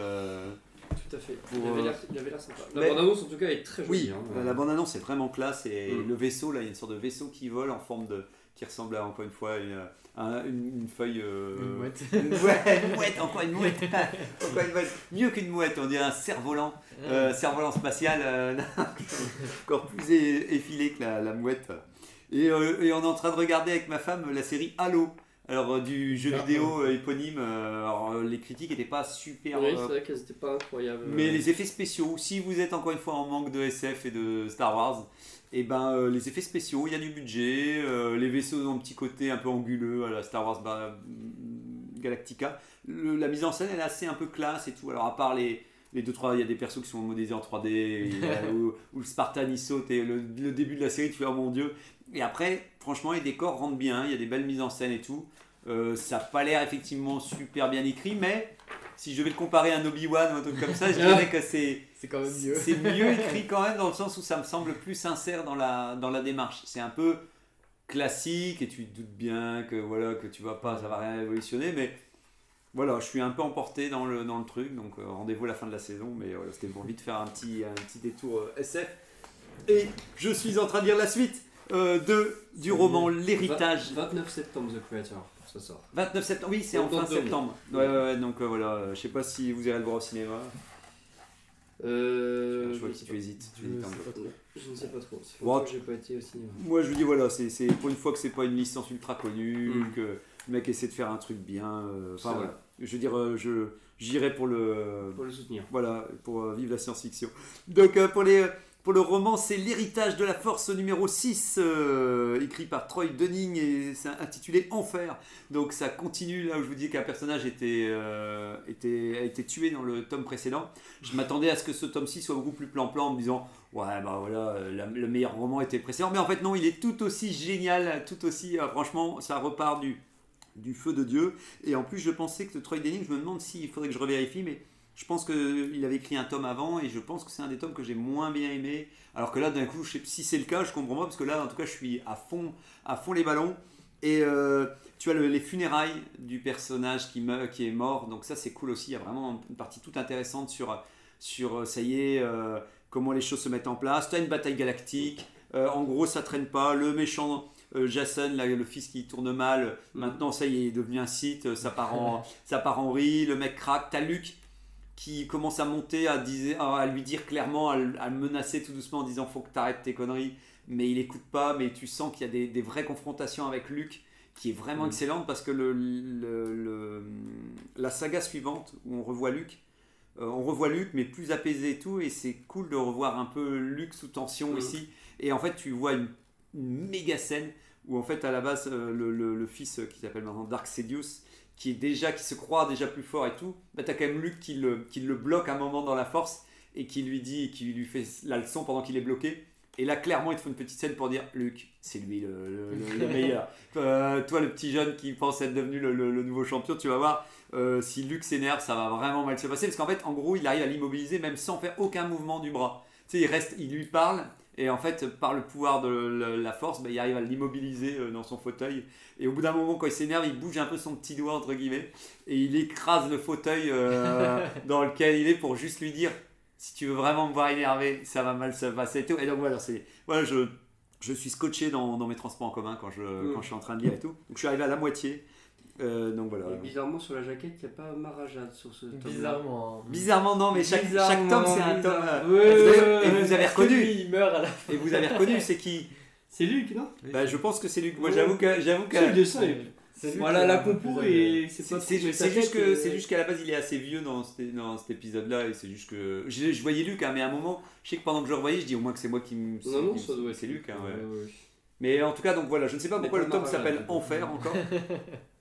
Speaker 4: Tout à fait.
Speaker 1: Pour,
Speaker 4: il, avait
Speaker 1: euh,
Speaker 4: l'air, sympa. La
Speaker 1: mais-
Speaker 4: bande-annonce, en tout cas, est très jolie.
Speaker 1: Oui,
Speaker 4: hein.
Speaker 1: la- la bande-annonce est vraiment classe et
Speaker 4: Mm.
Speaker 1: le vaisseau, là, il y a une sorte de vaisseau qui vole en forme de. qui ressemble à, encore une fois, une, un- une, une feuille. euh,
Speaker 2: Une mouette.
Speaker 1: Une mouette, une mouette, encore une mouette. Encore une mouette. Mieux qu'une mouette, on dirait un cerf-volant. Euh, cerf-volant spatial, euh, encore plus effilé que la, la mouette. Et, euh, et on est en train de regarder avec ma femme la série Halo. Alors, euh, du jeu
Speaker 2: Ah,
Speaker 1: vidéo euh, éponyme. euh, alors, les critiques n'étaient pas super.
Speaker 4: Oui, c'est vrai qu'elles étaient pas incroyables.
Speaker 1: mais les effets spéciaux, si vous êtes encore une fois en manque de SF et de Star Wars, et ben euh, les effets spéciaux, il y a du budget, euh, les vaisseaux ont un petit côté un peu anguleux à la Star Wars bah, Galactica. Le- la mise en scène elle est assez un peu classe et tout. Alors à part les les deux trois, il y a des persos qui sont modélisés en 3D, et, euh, où, où le Spartan il saute et le, le début de la série tu fais oh mon dieu. Et après, franchement les décors rentrent bien, il y a des belles mises en scène et tout. Euh, ça n'a pas l'air effectivement super bien écrit, mais si je vais le comparer à un Obi-Wan ou un truc comme ça, je dirais que c'est
Speaker 2: C'est quand même mieux.
Speaker 1: c'est mieux écrit quand même dans le sens où ça me semble plus sincère dans la, dans la démarche. C'est un peu classique et tu te doutes bien que voilà que tu vas pas, ça va rien révolutionner, mais voilà, je suis un peu emporté dans le, dans le truc, donc euh, rendez-vous à la fin de la saison, mais voilà, c'était pour vite faire un petit, un petit détour euh, SF. Et je suis en train de lire la suite euh, de, du roman L'héritage.
Speaker 4: 29 septembre, The Creator, ça sort.
Speaker 1: 29 septembre, oui, c'est en fin septembre. Ouais, ouais, ouais, donc euh, voilà, euh, je sais pas si vous irez le voir au cinéma.
Speaker 4: Euh,
Speaker 1: je vois que
Speaker 4: sais
Speaker 1: tu hésites. tu
Speaker 2: Je
Speaker 1: hésites un
Speaker 2: sais
Speaker 1: peu.
Speaker 2: pas trop.
Speaker 4: Je ne sais pas trop. C'est que j'ai pas été au cinéma.
Speaker 1: Moi je vous dis voilà, c'est c'est pour une fois que c'est pas une licence ultra connue,
Speaker 4: Mm.
Speaker 1: que le mec essaie de faire un truc bien. euh, Enfin
Speaker 4: C'est
Speaker 1: voilà, je veux dire, euh, je j'irai pour le
Speaker 4: Pour le soutenir.
Speaker 1: voilà pour euh, vivre la science-fiction. Donc euh, pour les pour le roman, c'est l'héritage de la force numéro 6, euh, écrit par Troy Dunning et c'est intitulé Enfer. Donc ça continue là où je vous dis qu'un personnage était, euh, était, a été tué dans le tome précédent. Je m'attendais à ce que ce tome 6 soit beaucoup plus plan-plan en me disant Ouais, bah voilà, le meilleur roman était le précédent. Mais en fait, non, il est tout aussi génial, tout aussi. euh, franchement, ça repart du, du feu de Dieu. Et en plus, je pensais que Troy Denning, je me demande s'il faudrait que je revérifie, mais je pense qu'il avait écrit un tome avant et je pense que c'est un des tomes que j'ai moins bien aimé. Alors que là, d'un coup, je sais, si c'est le cas, je comprends pas parce que là, en tout cas, je suis à fond, à fond les ballons. Et euh, tu as le- les funérailles du personnage qui, meurt, qui est mort, donc ça, c'est cool aussi. Il y a vraiment une partie toute intéressante sur, sur euh, ça y est, euh, comment les choses se mettent en place. Tu as une bataille galactique. Euh, en gros, ça traîne pas. Le méchant Jason, là, le fils qui tourne mal, maintenant ça y est, il est devenu un site, ça part en, ça part en riz, le mec craque. T'as Luke qui commence à monter, à, lui dire clairement, à, le- à le menacer tout doucement en disant faut que t'arrêtes tes conneries. Mais il écoute pas, mais tu sens qu'il y a des, des vraies confrontations avec Luke qui est vraiment
Speaker 4: Mhm.
Speaker 1: excellente parce que le, le- le- la saga suivante où on revoit Luke, euh, on revoit Luke mais plus apaisé et tout et c'est cool de revoir un peu Luke sous tension
Speaker 4: Mhm.
Speaker 1: ici et en fait tu vois une, une méga scène où en fait à la base euh, le fils euh, qui s'appelle maintenant Dark Sidious qui est déjà qui se croit déjà plus fort et tout bah t'as quand même Luke qui le, qui le bloque un moment dans la force et qui lui dit qui lui fait la leçon pendant qu'il est bloqué. Et là clairement il te faut une petite scène pour dire Luke c'est lui le, le- le- le meilleur. Euh, toi le petit jeune qui pense être devenu le, nouveau champion tu vas voir euh, si Luke s'énerve ça va vraiment mal se passer. Parce qu'en fait en gros il arrive à l'immobiliser même sans faire aucun mouvement du bras. Tu sais il reste il lui parle et en fait, par le pouvoir de la force, bah, il arrive à l'immobiliser euh, dans son fauteuil. Et au bout d'un moment, quand il s'énerve, il bouge un peu son petit doigt, entre guillemets, et il écrase le fauteuil euh, dans lequel il est pour juste lui dire si tu veux vraiment me voir énervé, ça va mal se passer. Et, tout. et donc voilà, c'est, voilà je, je suis scotché dans, dans mes transports en commun quand je,
Speaker 4: Mm.
Speaker 1: quand je suis en train de lire et tout. Donc je suis arrivé à la moitié. Euh, donc voilà.
Speaker 4: Et bizarrement, sur la jaquette, il n'y a pas Marajad sur ce tome.
Speaker 2: Bizarrement. hein.
Speaker 1: Bizarrement, non, mais chaque, chaque tome, c'est un tome. euh,
Speaker 2: Ouais,
Speaker 1: et vous avez-
Speaker 2: ouais,
Speaker 1: et vous
Speaker 2: ouais,
Speaker 1: avez
Speaker 2: parce que
Speaker 1: reconnu.
Speaker 2: lui, il meurt à la
Speaker 1: Et vous avez reconnu, c'est qui?
Speaker 4: C'est Luc, non?
Speaker 1: Bah, je pense que c'est Luc. Moi, j'avoue que. J'avoue que...
Speaker 4: C'est le dessin. Voilà la compo et c'est
Speaker 1: C'est
Speaker 4: pas
Speaker 1: juste que
Speaker 4: est-
Speaker 1: c'est juste qu'à la base il est assez vieux dans cet, dans cet épisode-là et c'est juste que je, je voyais Luc hein, mais à un moment je sais que pendant que je le revoyais je dis au moins que c'est moi qui me
Speaker 4: Non, non, ça doit être
Speaker 1: c'est Luc hein, ouais.
Speaker 4: Ouais, ouais.
Speaker 1: mais en tout cas donc voilà je ne sais pas pourquoi le tome s'appelle. Enfer encore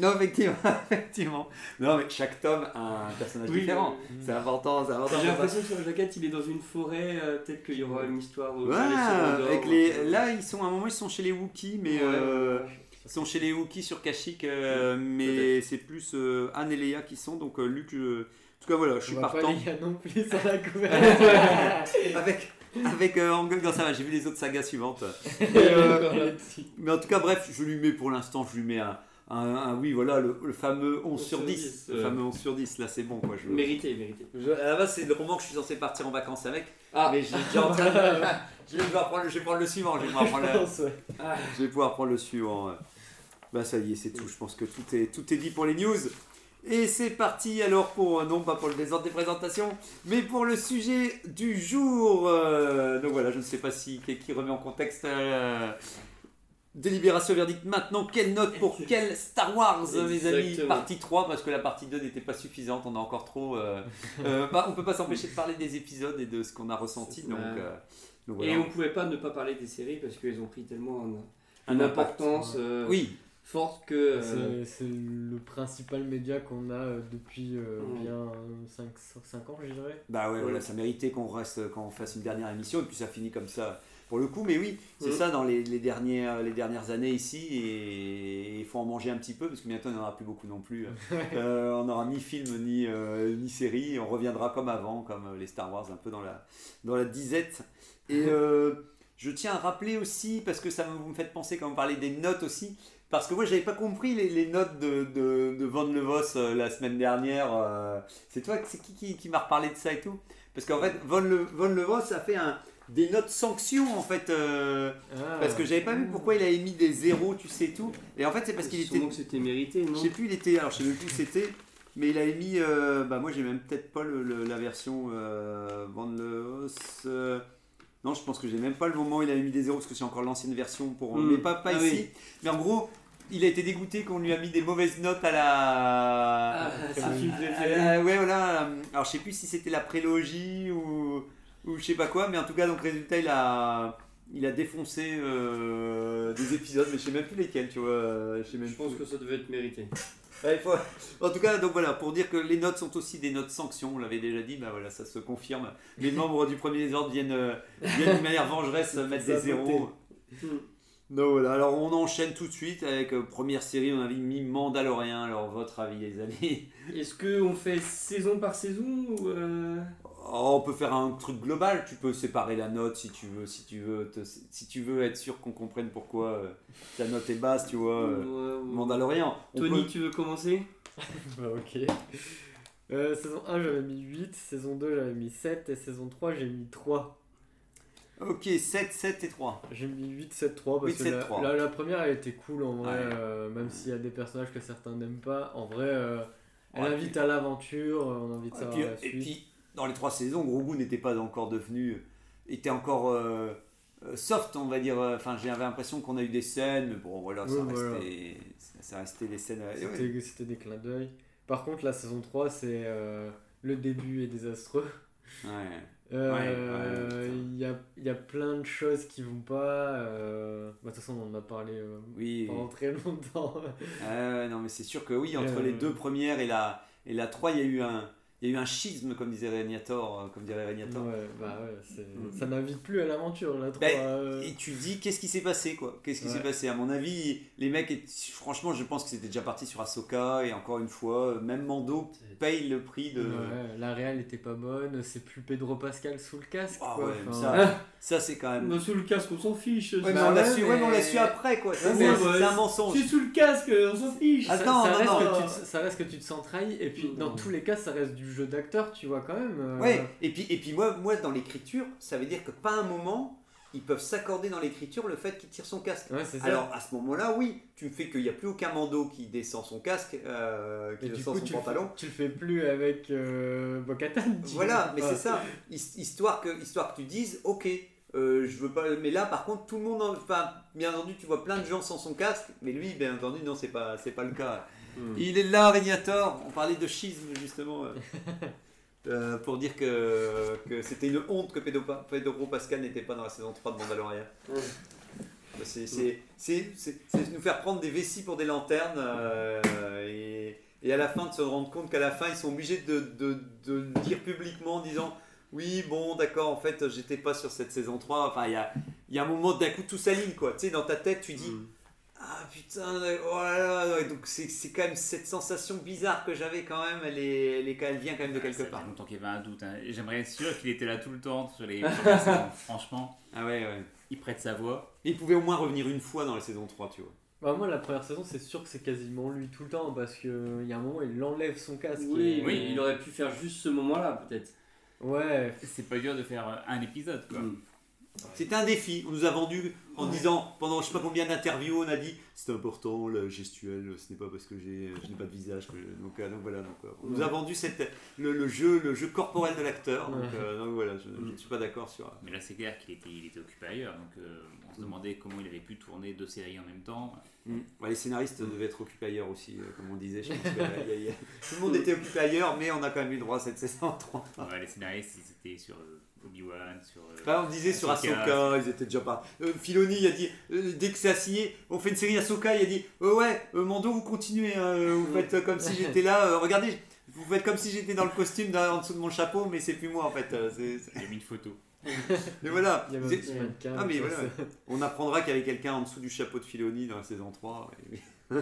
Speaker 1: non effectivement effectivement non mais chaque tome a un personnage
Speaker 4: Oui,
Speaker 1: différent
Speaker 4: oui,
Speaker 1: c'est important c'est important
Speaker 4: J'ai l'impression que sur la jaquette, il est dans une forêt. euh, Peut-être qu'il y aura une histoire. où
Speaker 1: ouais,
Speaker 4: les Cylindres,
Speaker 1: avec
Speaker 4: ou-
Speaker 1: les là ils sont à un moment ils sont chez les Wookiees mais
Speaker 4: Ouais,
Speaker 1: euh,
Speaker 4: ouais, ouais.
Speaker 1: Ils sont chez les Wookiees sur Kashyyyk, euh, mais c'est plus euh, Anne et Léa qui sont. Donc euh, Luc, je- en tout cas voilà, je suis
Speaker 2: On pas
Speaker 1: partant.
Speaker 2: non plus sur la couverture.
Speaker 1: avec avec euh, Angel dans ça va, j'ai vu les autres sagas suivantes.
Speaker 2: Et,
Speaker 1: euh. Mais en tout cas, bref, je lui mets pour l'instant, je lui mets un, un- un- oui, voilà, le, le fameux 11 sur
Speaker 4: sur
Speaker 1: 10.
Speaker 4: 10,
Speaker 1: Le fameux 11 sur 10, là c'est bon quoi. Je,
Speaker 4: Mérité, mérité.
Speaker 1: je- à la base, c'est le roman que je suis censé partir en vacances avec.
Speaker 4: Ah,
Speaker 1: Mais j'ai déjà en train de- je, vais prendre, le- je vais prendre le suivant, je vais pouvoir prendre le, je vais pouvoir prendre le suivant. Bah ça y est, c'est tout. Je pense que tout est, tout est dit pour les news. Et c'est parti alors pour, euh, non pas pour le désordre des présentations, mais pour le sujet du jour. Euh, donc voilà, je ne sais pas si qui, qui remet en contexte. euh, Délibération verdict maintenant, quelle note pour quel Star Wars, mes amis. Partie 3, parce que la partie 2 n'était pas suffisante, on a encore trop. Euh, euh, bah, on peut pas s'empêcher de parler des épisodes et de ce qu'on a ressenti, donc, euh, donc voilà.
Speaker 4: Et on pouvait pas ne pas parler des séries parce qu'elles ont pris tellement un-
Speaker 1: Un
Speaker 4: une importance euh,
Speaker 1: Oui,
Speaker 4: forte que. euh,
Speaker 2: C'est le principal média qu'on a depuis bien 5, ans, je dirais.
Speaker 1: Bah ouais,
Speaker 4: Ouais.
Speaker 1: voilà, ça méritait qu'on reste, qu'on fasse une dernière émission et puis ça finit comme ça pour le coup. Mais oui, c'est
Speaker 4: Mhm.
Speaker 1: ça dans les, les dernières, les dernières années ici et il faut en manger un petit peu parce que bientôt il n'y en aura plus beaucoup non plus. Euh, on n'aura ni film ni, euh, ni série. On reviendra comme avant, comme euh, les Star Wars, un peu dans la, dans la disette. Et euh, je tiens à rappeler aussi, parce que ça vous me faites penser quand vous parlez des notes aussi, parce que moi j'avais pas compris les, les notes de, de, de Van Levos euh, la semaine dernière. euh, c'est toi, c'est qui qui, qui m'a reparlé de ça et tout? Parce qu'en fait, Von, Le, Von Levos a fait un, des notes sanctions en fait. euh,
Speaker 2: Ah.
Speaker 1: parce que j'avais pas vu pourquoi il avait mis des zéros, tu sais tout. Et en fait, c'est parce qu'il était.
Speaker 4: c'était mérité, non
Speaker 1: Je sais plus, il était. Alors, je sais même plus où c'était. Mais il avait mis. euh, bah, moi, j'ai même peut-être pas le, le- la version euh, Van euh, non, je pense que j'ai même pas le moment où il avait mis des zéros parce que c'est encore l'ancienne version pour.
Speaker 4: Hmm.
Speaker 1: Mais pas, pas
Speaker 4: Ah
Speaker 1: ici.
Speaker 4: oui.
Speaker 1: Mais en gros, il a été dégoûté qu'on lui a mis des mauvaises notes à la.
Speaker 4: Ah,
Speaker 2: Ah,
Speaker 1: à ouais, voilà. Alors, je sais plus si c'était la prélogie ou, ou je sais pas quoi, mais en tout cas, donc, résultat, il a. Il a défoncé euh, des épisodes, mais je sais même plus lesquels, tu vois. Je sais même
Speaker 4: Je pense
Speaker 1: plus.
Speaker 4: que ça devait être mérité.
Speaker 1: Ouais, il faut- En tout cas, donc voilà, pour dire que les notes sont aussi des notes sanctions, on l'avait déjà dit, bah voilà, ça se confirme. Les membres du premier désordre viennent, euh, viennent de manière vengeresse euh, mettre des zéros.
Speaker 4: Hmm.
Speaker 1: Donc voilà, alors on enchaîne tout de suite avec euh, première série, on avait mis Mandalorian, alors votre avis les amis?
Speaker 4: Est-ce qu'on fait saison par saison ou. euh,
Speaker 1: On peut faire un truc global, tu peux séparer la note si tu veux, si tu veux, te- si tu veux être sûr qu'on comprenne pourquoi euh, ta note est basse, tu vois. euh, Mandalorian. On
Speaker 4: Tony,
Speaker 1: peut-
Speaker 4: tu veux commencer?
Speaker 2: Bah, ok. Euh, saison 1, j'avais mis 8. Saison 2, j'avais mis 7. Et saison 3, j'ai mis 3.
Speaker 1: Ok, 7, 7 et 3.
Speaker 2: J'ai mis 8, 7, 3 parce
Speaker 1: 8,
Speaker 2: que
Speaker 1: 7,
Speaker 2: la,
Speaker 1: 3.
Speaker 2: la- la première elle était cool en vrai,
Speaker 1: Ouais.
Speaker 2: euh, même s'il y a des personnages que certains n'aiment pas. En vrai, euh, elle
Speaker 1: Ouais,
Speaker 2: invite à l'aventure, euh, on a envie de
Speaker 1: Et
Speaker 2: savoir
Speaker 1: puis,
Speaker 2: la
Speaker 1: et
Speaker 2: suite.
Speaker 1: puis, dans les trois saisons, Grogu n'était pas encore devenu. était encore euh, euh, soft, on va dire. Enfin, j'avais l'impression qu'on a eu des scènes, mais bon, voilà, ça,
Speaker 2: voilà.
Speaker 1: restait, ça, restait des scènes. euh,
Speaker 2: C'était
Speaker 1: ouais.
Speaker 2: des clins d'œil. Par contre, la saison 3, c'est euh, le début est désastreux.
Speaker 1: Ouais.
Speaker 2: Euh,
Speaker 1: Ouais, ouais,
Speaker 2: Il y, a, y a plein de choses qui vont pas. euh, bah, De toute façon, on en a parlé euh,
Speaker 1: Oui.
Speaker 2: pendant très longtemps.
Speaker 1: Euh, non, mais c'est sûr que oui, entre
Speaker 2: Euh,
Speaker 1: les deux premières et la, et la 3, il y a eu un. Il y a eu un schisme, comme disait Régnator, euh, comme dirait Régnator.
Speaker 2: Ouais, bah ouais, c'est- ça n'invite plus à l'aventure, la 3.
Speaker 1: Ben,
Speaker 2: euh.
Speaker 1: Et tu dis, qu'est-ce qui s'est passé, quoi? Qu'est-ce qui
Speaker 2: Ouais.
Speaker 1: s'est passé? À mon avis, les mecs, étaient- franchement, je pense que c'était déjà parti sur Ahsoka, et encore une fois, même Mando paye le prix de.
Speaker 2: Ouais, la réelle était pas bonne, c'est plus Pedro Pascal sous le casque.
Speaker 1: Ah
Speaker 2: quoi, enfin,
Speaker 1: ça, ça c'est quand même.
Speaker 4: Sous le casque, on s'en fiche.
Speaker 1: Ouais, mais
Speaker 4: ça.
Speaker 1: on l'a su, mais après, quoi. C'est un mensonge.
Speaker 4: C'est sous le casque, on s'en fiche.
Speaker 2: ça,
Speaker 1: Attends,
Speaker 2: ça
Speaker 1: non,
Speaker 2: reste
Speaker 1: non.
Speaker 2: que tu te- ça reste que tu te sens trahi, et puis dans
Speaker 4: Non.
Speaker 2: tous les cas, ça reste du jeu d'acteur, tu vois quand même. euh,
Speaker 1: Ouais, et puis, et puis moi, moi, dans l'écriture, ça veut dire que pas un moment, ils peuvent s'accorder dans l'écriture le fait qu'il tire son casque.
Speaker 2: Ouais, c'est ça.
Speaker 1: Alors à ce moment-là, oui, tu me fais qu'il n'y a plus aucun Mando qui descend son casque, euh, qui
Speaker 2: et du
Speaker 1: descend
Speaker 2: coup,
Speaker 1: son
Speaker 2: tu le,
Speaker 1: pantalon.
Speaker 2: fais, tu le fais plus avec euh, Bo-Katan, tu
Speaker 1: Voilà, mais c'est ça. His- Histoire que, histoire que tu dises, ok, euh, je veux pas. Mais là, par contre, tout le monde. en- Enfin, bien entendu, tu vois plein de gens sans son casque, mais lui, bien entendu, non, c'est pas, c'est pas le cas.
Speaker 4: Hmm.
Speaker 1: Il est là, Régnator. On parlait de schisme justement. euh, euh, pour dire que, que c'était une honte que Pedro, Pedro Pascal n'était pas dans la saison 3 de Mandalorian.
Speaker 4: Ouais.
Speaker 1: C'est, c'est, c'est, c'est- nous faire prendre des vessies pour des lanternes euh, et, et à la fin de se rendre compte qu'à la fin ils sont obligés de, de, de dire publiquement en disant oui bon d'accord en fait j'étais pas sur cette saison 3 enfin il y a, y a un moment d'un coup tout s'aligne quoi tu sais dans ta tête tu dis
Speaker 4: Mm.
Speaker 1: Ah putain, oh là là, ouais, donc c'est, c'est quand même cette sensation bizarre que j'avais quand même, elle, est, elle, est, quand- elle vient quand même de quelque
Speaker 5: Ça fait
Speaker 1: part.
Speaker 5: longtemps qu'il y avait un doute. hein. J'aimerais être sûr qu'il était là tout le temps sur les. Franchement,
Speaker 1: Ah ouais, ouais.
Speaker 5: il prête sa voix.
Speaker 1: Il pouvait au moins revenir une fois dans la saison 3, tu vois.
Speaker 2: Bah, moi, la première saison, c'est sûr que c'est quasiment lui tout le temps parce qu'il y a un moment, il enlève son casque.
Speaker 4: Oui,
Speaker 2: et-
Speaker 4: oui, il aurait pu faire juste ce moment-là, peut-être.
Speaker 2: Ouais,
Speaker 5: C'est pas dur de faire euh, un épisode, quoi.
Speaker 4: Mm.
Speaker 1: C'était un défi, on nous a vendu en disant, pendant je sais pas combien d'interviews, on a dit c'est important, le gestuel, ce n'est pas parce que j'ai, je n'ai pas de visage. Que Donc, euh, donc voilà, donc, euh, on nous a vendu cette, le, le jeu, le jeu corporel de l'acteur. Donc,
Speaker 2: Ouais.
Speaker 1: euh, donc voilà, je, je ne suis pas d'accord sur.
Speaker 5: Mais là, c'est clair qu'il était, il était occupé ailleurs. Donc, euh, on se demandait comment il avait pu tourner deux séries en même temps.
Speaker 1: Mm. Ouais, les scénaristes devaient être occupés ailleurs aussi, euh, comme on disait. Je pense que, euh, il y a- il y a- Tout le monde était occupé ailleurs, mais on a quand même eu droit à cette saison 3.
Speaker 5: Ouais, les scénaristes, ils étaient sur euh, euh,
Speaker 1: ah, on disait sur
Speaker 5: Ahsoka,
Speaker 1: ils étaient déjà pas. Euh, Filoni, a dit, euh, dès que c'est assigné, on fait une série Ahsoka, il a dit, euh, ouais, Mando, vous continuez, vous faites comme si j'étais là, regardez, vous faites comme si j'étais dans le costume en dessous de mon chapeau, mais c'est plus moi en fait.
Speaker 5: J'ai mis une photo.
Speaker 1: Ah, mais voilà, on apprendra qu'il y avait quelqu'un en dessous du chapeau de Filoni dans la saison 3.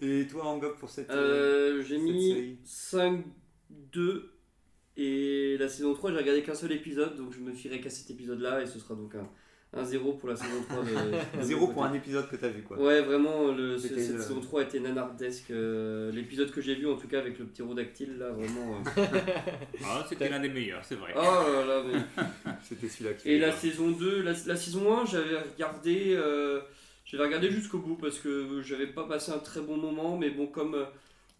Speaker 1: Et, toi, Angok, pour cette.
Speaker 4: J'ai mis 5-2 et la saison 3, j'ai regardé qu'un seul épisode, donc je me fierai qu'à cet épisode-là et ce sera donc un, un 0 pour la saison 3. De,
Speaker 1: Zéro pour un épisode que t'as vu, quoi.
Speaker 4: Ouais, vraiment, le, cette
Speaker 1: le-
Speaker 4: saison 3 était nanardesque. euh, L'épisode que j'ai vu, en tout cas, avec le petit rodactyle, là, vraiment. euh,
Speaker 5: Ah, c'était l'un des meilleurs, c'est vrai.
Speaker 4: Oh là là, mais-
Speaker 1: C'était celui-là qui
Speaker 4: Et la
Speaker 1: peur.
Speaker 4: saison 2, la, la saison 1, j'avais regardé, euh, j'avais regardé jusqu'au bout parce que j'avais pas passé un très bon moment, mais bon, comme, euh,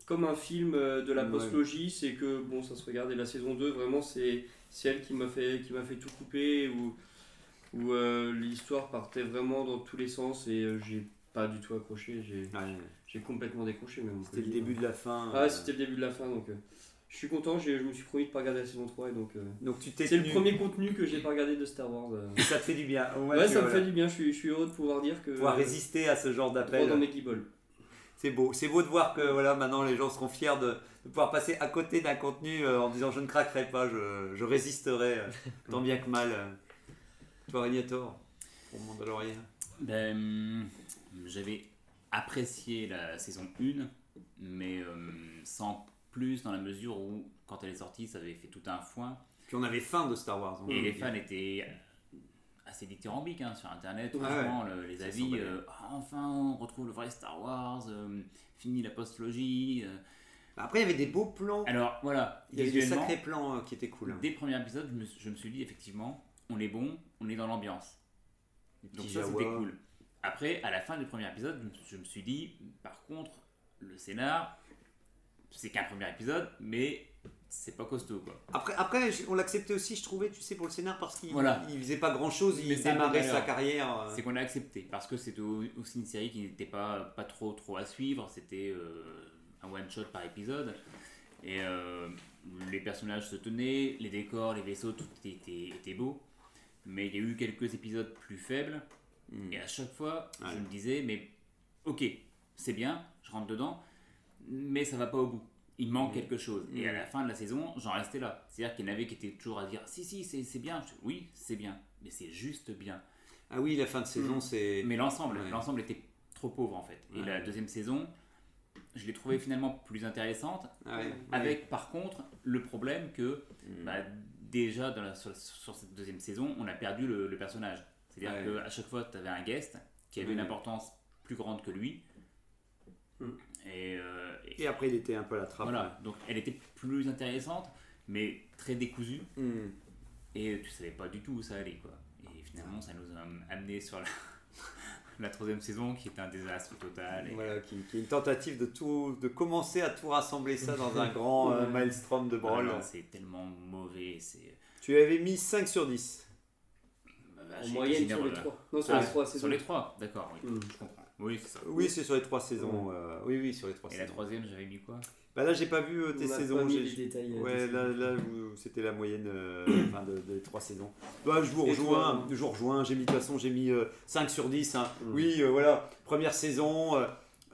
Speaker 4: comme un film euh, de la
Speaker 1: Ouais.
Speaker 4: postlogie, c'est que bon, ça se regarde. Et la saison 2, vraiment, c'est elle qui m'a fait, qui fait tout couper, où, où euh, l'histoire partait vraiment dans tous les sens et euh, j'ai pas du tout accroché, j'ai
Speaker 1: Ouais,
Speaker 4: complètement décroché même.
Speaker 1: C'était le début de la fin.
Speaker 4: Ah,
Speaker 1: euh,
Speaker 4: c'était le début de la fin, donc je suis content, je me suis promis de pas regarder la saison 3 et donc.
Speaker 1: Donc tu t'es
Speaker 4: c'est le premier contenu que j'ai pas regardé de Star Wars.
Speaker 1: Ça te fait du bien.
Speaker 4: Ouais,
Speaker 1: tu
Speaker 4: ça me fait du bien, je suis, je suis heureux de pouvoir dire que.
Speaker 1: pouvoir résister à ce genre d'appel.
Speaker 4: dans mes guibolles.
Speaker 1: C'est beau. C'est beau de voir que voilà, maintenant les gens seront fiers de, de pouvoir passer à côté d'un contenu euh, en disant je ne craquerai pas, je, je résisterai euh, tant bien que mal. euh. Toi, Régnator, pour Mandalorian.
Speaker 5: Ben, j'avais apprécié la saison 1, mais hum, sans plus dans la mesure où, quand elle est sortie, ça avait fait tout un foin.
Speaker 1: Puis on avait faim de Star Wars.
Speaker 5: Et les fans étaient assez dithyrambiques hein, sur internet. Franchement, le- les avis euh, Ah, enfin, on retrouve le vrai Star Wars, euh, fini la postlogie. euh.
Speaker 1: Après, il y avait des beaux plans.
Speaker 5: Alors voilà,
Speaker 1: Il y avait des sacrés plans euh, qui étaient cool. hein.
Speaker 5: Dès le premier épisode, je me, je me suis dit effectivement, on est bon, on est dans l'ambiance. Donc ça, c'était cool. Après, à la fin du premier épisode, je me suis dit, par contre, le scénar, c'est qu'un premier épisode, mais c'est pas costaud quoi.
Speaker 1: Après, après on l'acceptait aussi, je trouvais, tu sais, pour le scénar, parce qu'il
Speaker 5: Voilà.
Speaker 1: il faisait pas grand chose, il démarrait sa carrière. euh.
Speaker 5: C'est qu'on a accepté parce que c'était au- aussi une série qui n'était pas, pas trop trop à suivre, c'était euh, un one shot par épisode et euh, les personnages se tenaient, les décors, les vaisseaux, tout était, était beau, mais il y a eu quelques épisodes plus faibles et à chaque fois je me disais mais ok c'est bien, je rentre dedans, mais ça va pas au bout. Il manque
Speaker 1: Mm.
Speaker 5: quelque chose. Et
Speaker 1: Mm.
Speaker 5: à la fin de la saison, j'en restais là. C'est-à-dire qu'il y en avait qui étaient toujours à dire si, si, c'est bien. Je oui, c'est bien. Mais c'est juste bien.
Speaker 1: Ah oui, la fin de saison, c'est.
Speaker 5: Mais l'ensemble,
Speaker 1: Ouais.
Speaker 5: l'ensemble était trop pauvre en fait. Et la deuxième saison, je l'ai trouvée finalement plus intéressante.
Speaker 1: Ah ouais.
Speaker 5: Avec par contre le problème que
Speaker 1: Mm.
Speaker 5: bah, déjà dans la- sur, sur cette deuxième saison, on a perdu le, le personnage. C'est-à-dire qu'à chaque fois, tu avais un guest qui avait une importance plus grande que lui. Et, euh, et-
Speaker 1: Et après, il était un peu à la trappe.
Speaker 5: voilà, donc elle était plus intéressante, mais très décousue.
Speaker 1: Mm.
Speaker 5: Et tu savais pas du tout où ça allait, quoi. Et finalement, ça nous a amené sur la, la troisième saison, qui est un désastre total. Et
Speaker 1: Voilà, qui, qui est une tentative de tout, de commencer à tout rassembler ça dans un grand euh, maelstrom de brawl.
Speaker 5: c'est tellement mauvais. C'est
Speaker 1: Tu avais mis 5 sur 10.
Speaker 5: bah,
Speaker 4: En moyenne
Speaker 5: Disney
Speaker 4: sur les
Speaker 5: World.
Speaker 4: trois. Non, sur
Speaker 5: Ah,
Speaker 4: les trois
Speaker 5: Sur
Speaker 4: saisons.
Speaker 5: les trois, d'accord, oui,
Speaker 4: Mm.
Speaker 5: je comprends. Oui, c'est ça.
Speaker 1: Oui, c'est sur les trois saisons. euh, oui, oui, sur les trois
Speaker 5: Et la
Speaker 1: saisons.
Speaker 5: troisième, j'avais mis quoi?
Speaker 1: Bah là, j'ai pas vu euh, tes
Speaker 4: On a
Speaker 1: saisons. j'ai-
Speaker 4: les détails, euh,
Speaker 1: ouais, là, là c'était la moyenne euh, enfin, de- des trois saisons. Bah, je vous
Speaker 4: Et
Speaker 1: rejoins. je vous rejoins. J'ai mis de toute façon, j'ai mis euh, 5 sur 10. hein.
Speaker 4: Mm.
Speaker 1: Oui, euh, voilà. Première saison.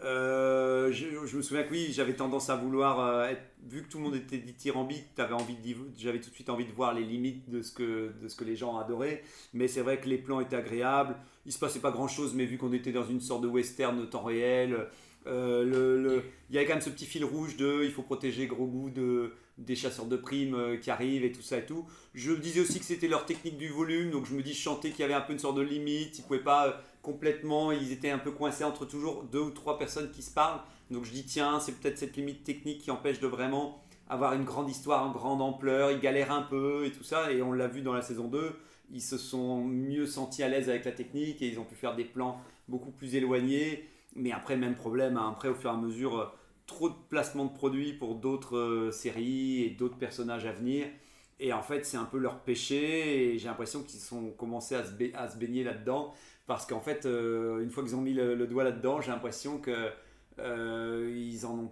Speaker 1: euh, je, je me souviens que oui, j'avais tendance à vouloir euh, être, vu que tout le monde était dithyrambique, envie d'y- j'avais tout de suite envie de voir les limites de ce que de ce que les gens adoraient. Mais c'est vrai que les plans étaient agréables. Il se passait pas grand chose, mais vu qu'on était dans une sorte de western temps réel, euh, le, le- il y avait quand même ce petit fil rouge de il faut protéger Grogu de des chasseurs de primes euh, qui arrivent et tout ça et tout. Je disais aussi que c'était leur technique du volume, donc je me dis je chantais qu'il y avait un peu une sorte de limite, ils pouvaient pas euh, complètement, ils étaient un peu coincés entre toujours deux ou trois personnes qui se parlent. Donc je dis tiens, c'est peut-être cette limite technique qui empêche de vraiment avoir une grande histoire en grande ampleur, ils galèrent un peu et tout ça, et on l'a vu dans la saison 2, ils se sont mieux sentis à l'aise avec la technique et ils ont pu faire des plans beaucoup plus éloignés. Mais après, même problème, hein. après au fur et à mesure, euh, trop de placement de produits pour d'autres euh, séries et d'autres personnages à venir. Et en fait, c'est un peu leur péché et j'ai l'impression qu'ils sont commencé à se, baigner là-dedans parce qu'en fait, euh, une fois qu'ils ont mis le, doigt là-dedans, j'ai l'impression que euh,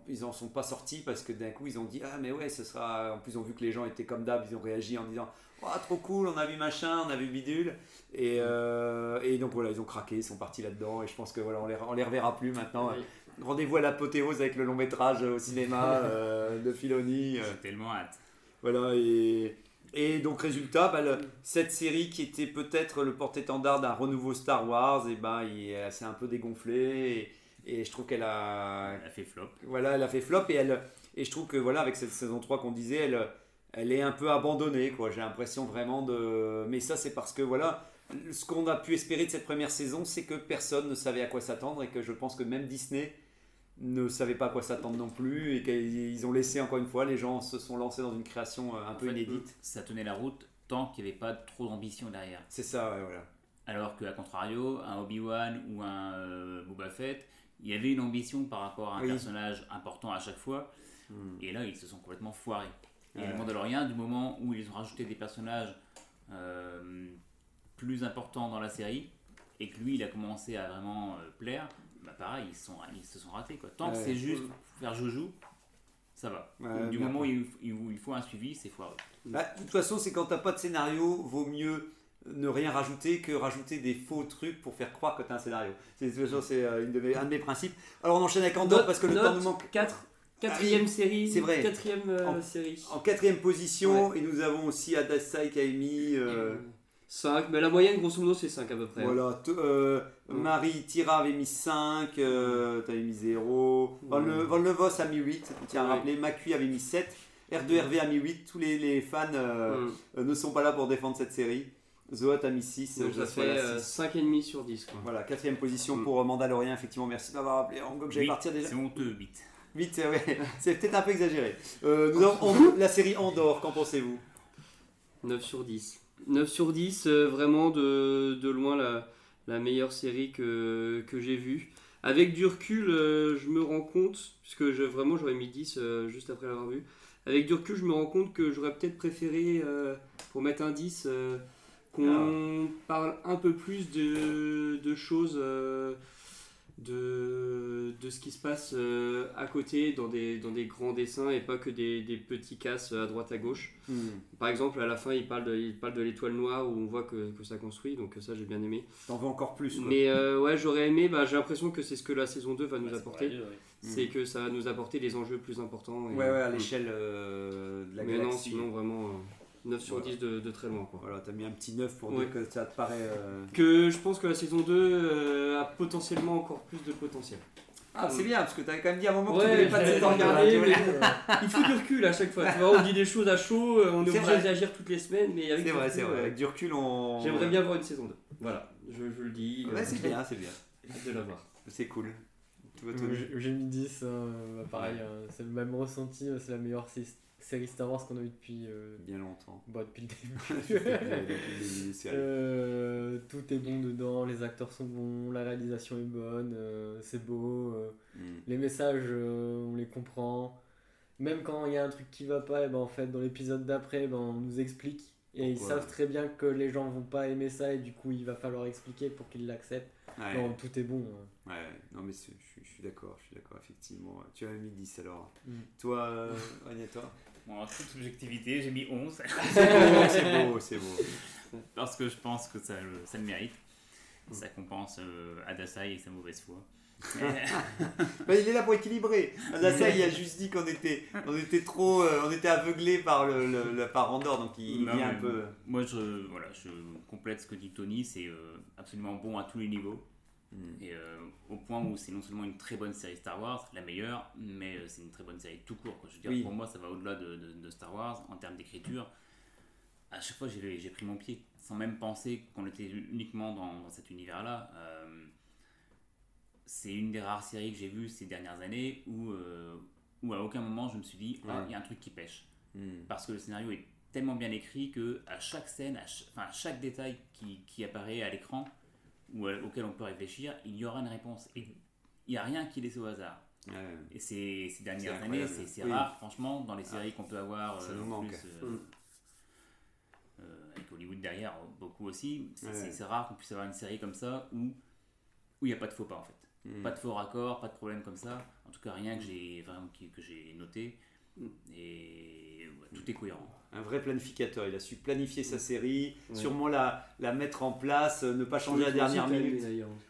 Speaker 1: ils en sont pas sortis parce que d'un coup ils ont dit ah mais ouais ce sera en plus ils ont vu que les gens étaient comme d'hab ils ont réagi en disant oh, trop cool on a vu machin on a vu bidule et, euh, et donc voilà ils ont craqué ils sont partis là-dedans et je pense que voilà on les, on les reverra plus maintenant
Speaker 4: Oui.
Speaker 1: rendez-vous à l'apothéose avec le long métrage au cinéma euh, de Filoni
Speaker 5: J'ai tellement hâte.
Speaker 1: voilà, et, et donc résultat, bah, le- cette série qui était peut-être le porte-étendard d'un renouveau Star Wars, et ben il elle s'est un peu dégonflée, et, et je trouve qu'elle a,
Speaker 5: Elle a fait flop.
Speaker 1: voilà, elle a fait flop, et, elle, et je trouve que voilà, avec cette saison 3 qu'on disait, elle, elle est un peu abandonnée, quoi. J'ai l'impression vraiment de... Mais ça, c'est parce que voilà, ce qu'on a pu espérer de cette première saison, c'est que personne ne savait à quoi s'attendre, et que je pense que même Disney ne savait pas à quoi s'attendre non plus, et qu'ils ont laissé encore une fois, les gens se sont lancés dans une création euh, un peu
Speaker 5: fait,
Speaker 1: inédite.
Speaker 5: Ça tenait la route tant qu'il n'y avait pas trop d'ambition derrière.
Speaker 1: C'est ça, ouais, voilà.
Speaker 5: Alors qu'à contrario, un Obi-Wan ou un euh, Boba Fett, il y avait une ambition par rapport à un
Speaker 1: Oui.
Speaker 5: personnage important à chaque fois.
Speaker 1: Hmm.
Speaker 5: Et là, ils se sont complètement foirés. Et
Speaker 1: Ouais.
Speaker 5: le Mandalorian, du moment où ils ont rajouté des personnages euh, plus importants dans la série, et que lui, il a commencé à vraiment euh, plaire, bah pareil, ils, sont, ils se sont ratés. Quoi. Tant que c'est juste faire joujou, ça va.
Speaker 1: Ouais,
Speaker 5: du moment où il, où il faut un suivi, c'est foireux.
Speaker 1: Bah, de toute façon, c'est quand t'as pas de scénario, vaut mieux ne rien rajouter que rajouter des faux trucs pour faire croire que t'as un scénario. C'est de toute façon, c'est euh, une de mes- un de mes principes. Alors on enchaîne avec Andorre parce que le
Speaker 4: note
Speaker 1: temps nous manque.
Speaker 4: 4, quatrième
Speaker 1: Ah oui,
Speaker 4: série.
Speaker 1: c'est vrai.
Speaker 4: Quatrième euh,
Speaker 1: En-
Speaker 4: série.
Speaker 1: En quatrième position, et nous avons aussi Adasai qui a mis. euh,
Speaker 4: 5, mais la moyenne, grosso modo, c'est 5 à peu près.
Speaker 1: Voilà, t- euh,
Speaker 4: Mm.
Speaker 1: Marie Tira avait mis 5, euh, t'avais mis 0. Van, Le, Van Levos a mis 8, tiens à
Speaker 4: Ouais.
Speaker 1: rappeler. Macui avait mis 7. R2RV a mis 8. Tous les, les fans euh,
Speaker 4: Mm.
Speaker 1: euh, ne sont pas là pour défendre cette série. Zoat a mis 6.
Speaker 4: Donc ça fait euh, 5,5 sur 10. Quoi.
Speaker 1: Voilà, quatrième position
Speaker 4: Mm.
Speaker 1: pour euh, Mandalorian, effectivement. Merci de m'avoir rappelé. En gros, que j'allais partir déjà.
Speaker 5: C'est honteux, 8.
Speaker 1: 8, ouais. c'est peut-être un peu exagéré. Euh, nous avons Andor- la série Andorre, qu'en pensez-vous?
Speaker 4: 9 sur 10. 9 sur 10, euh, vraiment de, de loin la, la meilleure série que, que j'ai vue. Avec du recul, euh, je me rends compte, puisque je, vraiment j'aurais mis 10 euh, juste après l'avoir vu. Avec du recul, je me rends compte que j'aurais peut-être préféré, euh, pour mettre un 10, euh, qu'on parle un peu plus de, de choses, euh, de, de ce qui se passe euh, à côté dans des, dans des grands dessins et pas que des, des petits casses à droite à gauche. Par exemple, à la fin, il parle de, il parle de l'étoile noire où on voit que, que ça construit, donc ça j'ai bien aimé.
Speaker 1: T'en veux encore plus quoi.
Speaker 4: Mais euh, ouais, j'aurais aimé, bah, j'ai l'impression que c'est ce que la saison 2 va nous
Speaker 5: Bah,
Speaker 4: apporter.
Speaker 5: ouais.
Speaker 4: C'est que ça va nous apporter des enjeux plus importants. et-
Speaker 1: Ouais, ouais, à l'échelle euh, de la
Speaker 4: Mais non, sinon vraiment euh, 9 sur
Speaker 1: Voilà.
Speaker 4: 10 de, de très loin. Quoi.
Speaker 1: Voilà, t'as mis un petit 9 pour
Speaker 4: Ouais.
Speaker 1: dire que ça te paraît. euh,
Speaker 4: Que je pense que la saison 2 euh, a potentiellement encore plus de potentiel.
Speaker 1: Ah, c'est bien, parce que t'avais quand même dit à un moment que tu voulais pas tu voulais-
Speaker 4: mais il faut du recul à chaque fois. Tu vois, on dit des choses à chaud, euh, on est,
Speaker 1: C'est
Speaker 4: obligé d'agir toutes les semaines, mais avec
Speaker 1: C'est
Speaker 4: du
Speaker 1: vrai,
Speaker 4: recul,
Speaker 1: c'est vrai.
Speaker 4: euh,
Speaker 1: Avec du recul, on.
Speaker 4: J'aimerais bien voir une saison 2. Voilà, je, je le dis.
Speaker 1: Ouais,
Speaker 4: euh,
Speaker 1: c'est bien, c'est bien.
Speaker 4: hâte de la voir.
Speaker 1: C'est cool.
Speaker 2: Euh, j'ai- mis 10, hein, pareil, hein, c'est le même ressenti, euh, c'est la meilleure série Star Wars qu'on a eu depuis, euh,
Speaker 1: Bien longtemps.
Speaker 2: bah, depuis le début. Euh, tout est bon dedans, les acteurs sont bons, la réalisation est bonne, euh, c'est beau, euh,
Speaker 1: Mm.
Speaker 2: les messages on les comprend. Même quand il y a un truc qui va pas, et ben en fait dans l'épisode d'après, ben, on nous explique Et ils savent très bien que les gens vont pas aimer ça et du coup il va falloir expliquer pour qu'ils l'acceptent.
Speaker 1: Ouais.
Speaker 2: Non, tout est bon. hein.
Speaker 1: Ouais, non mais je suis- d'accord, je suis d'accord, effectivement. Tu as mis 10 alors.
Speaker 2: Mm.
Speaker 1: Toi, euh, Agneta
Speaker 5: Bon, en toute subjectivité, j'ai mis 11.
Speaker 1: C'est beau, c'est beau.
Speaker 5: Parce que je pense que ça, le- ça le mérite. Ça compense euh, Adasai et sa mauvaise foi.
Speaker 1: Bah, il est là pour équilibrer. Il a juste dit qu'on était, on était trop, euh, on était aveuglé par le, le, le- par Andorre, donc il, il
Speaker 5: Non,
Speaker 1: vient un peu.
Speaker 5: Moi, je, voilà, je complète ce que dit Tony, c'est euh, absolument bon à tous les niveaux.
Speaker 1: Mm.
Speaker 5: Et euh, au point où c'est non seulement une très bonne série Star Wars, la meilleure, mais euh, c'est une très bonne série tout court. quoi. Je veux dire,
Speaker 1: Oui.
Speaker 5: pour moi, ça va au-delà de, de- de Star Wars en termes d'écriture. À chaque fois, j'ai pris mon pied, sans même penser qu'on était uniquement dans, dans cet univers-là. Euh, c'est une des rares séries que j'ai vues ces dernières années où, euh, où à aucun moment je me suis dit, ah, il y a un truc qui pêche
Speaker 1: Mm.
Speaker 5: parce que le scénario est tellement bien écrit que à chaque scène, à ch- à chaque détail qui, qui apparaît à l'écran ou à- auquel on peut réfléchir, il y aura une réponse. Et il n'y a rien qui est laissé au hasard.
Speaker 1: Ouais.
Speaker 5: Et ces, ces dernières années, c'est
Speaker 1: Oui.
Speaker 5: rare, franchement, dans les
Speaker 1: Ah.
Speaker 5: séries qu'on peut avoir
Speaker 1: Ça
Speaker 5: euh,
Speaker 1: nous
Speaker 5: en
Speaker 1: manque.
Speaker 5: plus, euh,
Speaker 4: Mm.
Speaker 5: euh, avec Hollywood derrière, beaucoup aussi. C'est
Speaker 1: Ouais.
Speaker 5: rare qu'on puisse avoir une série comme ça où où il n'y a pas de faux pas en fait.
Speaker 1: Mm.
Speaker 5: Pas de faux raccords, pas de problème comme ça. En tout cas, rien que j'ai que noté.
Speaker 4: Mm.
Speaker 5: Et ouais, tout est cohérent.
Speaker 1: Un vrai planificateur. Il a su planifier sa série,
Speaker 4: Ouais.
Speaker 1: sûrement la, la mettre en place, euh, ne pas changer
Speaker 4: Oui,
Speaker 1: à la dernière minute.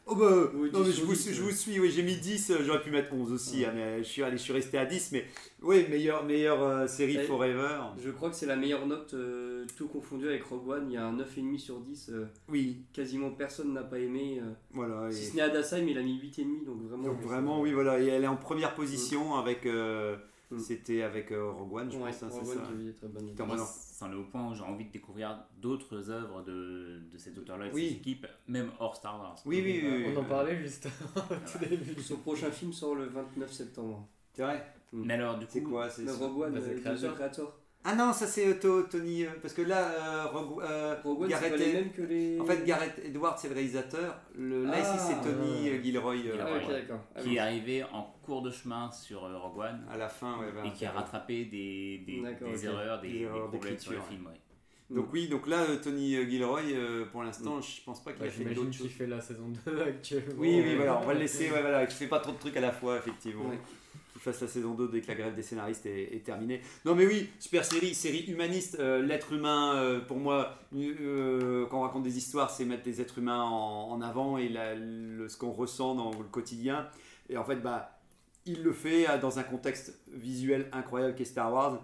Speaker 1: Oh bah,
Speaker 4: Oui,
Speaker 1: non,
Speaker 4: 10
Speaker 1: mais je, vous,
Speaker 4: 10,
Speaker 1: je
Speaker 4: ouais.
Speaker 1: vous suis, oui, j'ai mis 10, euh, j'aurais pu mettre 11 aussi,
Speaker 4: Ouais.
Speaker 1: hein, mais je suis, allé, je suis resté à 10, mais oui, meilleure, meilleure euh, série Forever.
Speaker 4: Je crois que c'est la meilleure note, euh, tout confondu avec Rogue One. Il y a un 9,5 sur 10. euh,
Speaker 1: Oui,
Speaker 4: quasiment personne n'a pas aimé. euh,
Speaker 1: voilà.
Speaker 4: si
Speaker 1: et-
Speaker 4: ce n'est Adasai, mais il a mis 8,5. Donc vraiment.
Speaker 1: donc vraiment, oui, voilà, et elle est en première position avec, euh,
Speaker 4: Mm.
Speaker 1: c'était avec euh, Rogue One, je
Speaker 4: Ouais,
Speaker 1: pense, hein,
Speaker 4: Rogue
Speaker 1: c'est
Speaker 4: One
Speaker 1: ça.
Speaker 4: qui des très
Speaker 1: non.
Speaker 5: c'en est au point où j'ai envie de découvrir d'autres œuvres de, de cet auteur-là et de
Speaker 1: Oui.
Speaker 5: ses équipes, même hors Star Wars.
Speaker 1: Oui, oui, oui.
Speaker 2: On en parlait juste au tout début.
Speaker 4: Son prochain film sort le 29 septembre.
Speaker 1: C'est vrai
Speaker 5: Mais alors, du coup,
Speaker 1: C'est quoi c'est
Speaker 4: Le
Speaker 1: ça
Speaker 4: Rogue One,
Speaker 2: Bah, c'est
Speaker 1: Ah non, ça c'est euh, To- Tony, euh, parce que là, euh, Rogue, euh,
Speaker 4: Rogue One, c'est
Speaker 1: Gareth
Speaker 4: pas les
Speaker 1: Ed-
Speaker 4: mêmes que les.
Speaker 1: En fait, Gareth Edwards, c'est le réalisateur. Le, là,
Speaker 4: Ah,
Speaker 1: ici, c'est Tony
Speaker 2: ouais.
Speaker 1: euh, Gilroy euh,
Speaker 4: Ah, d'accord. Ah,
Speaker 5: qui
Speaker 4: oui.
Speaker 5: est arrivé en cours de chemin sur euh, Rogue One
Speaker 1: à la fin. Ouais,
Speaker 5: et qui a rattrapé des, des, des erreurs, des,
Speaker 1: Des
Speaker 5: problèmes sur le film. ouais.
Speaker 1: Donc oui, donc là, Tony Gilroy, pour l'instant, je pense pas qu'il
Speaker 2: Bah,
Speaker 1: a fait
Speaker 2: J'imagine
Speaker 1: d'autres
Speaker 2: qu'il
Speaker 1: choses.
Speaker 2: fait la saison 2 actuellement.
Speaker 1: Oui, oui, voilà, on va le laisser, ouais, voilà, qu'il fait pas trop de trucs à la fois, effectivement. Fasse la saison 2 dès que la grève des scénaristes est, terminée. Non, mais oui, super série, série humaniste. euh, L'être humain, euh, pour moi, euh, quand on raconte des histoires, c'est mettre les êtres humains en, avant et la- ce qu'on ressent dans le quotidien. Et en fait, bah, il le fait dans un contexte visuel incroyable qu'est Star Wars.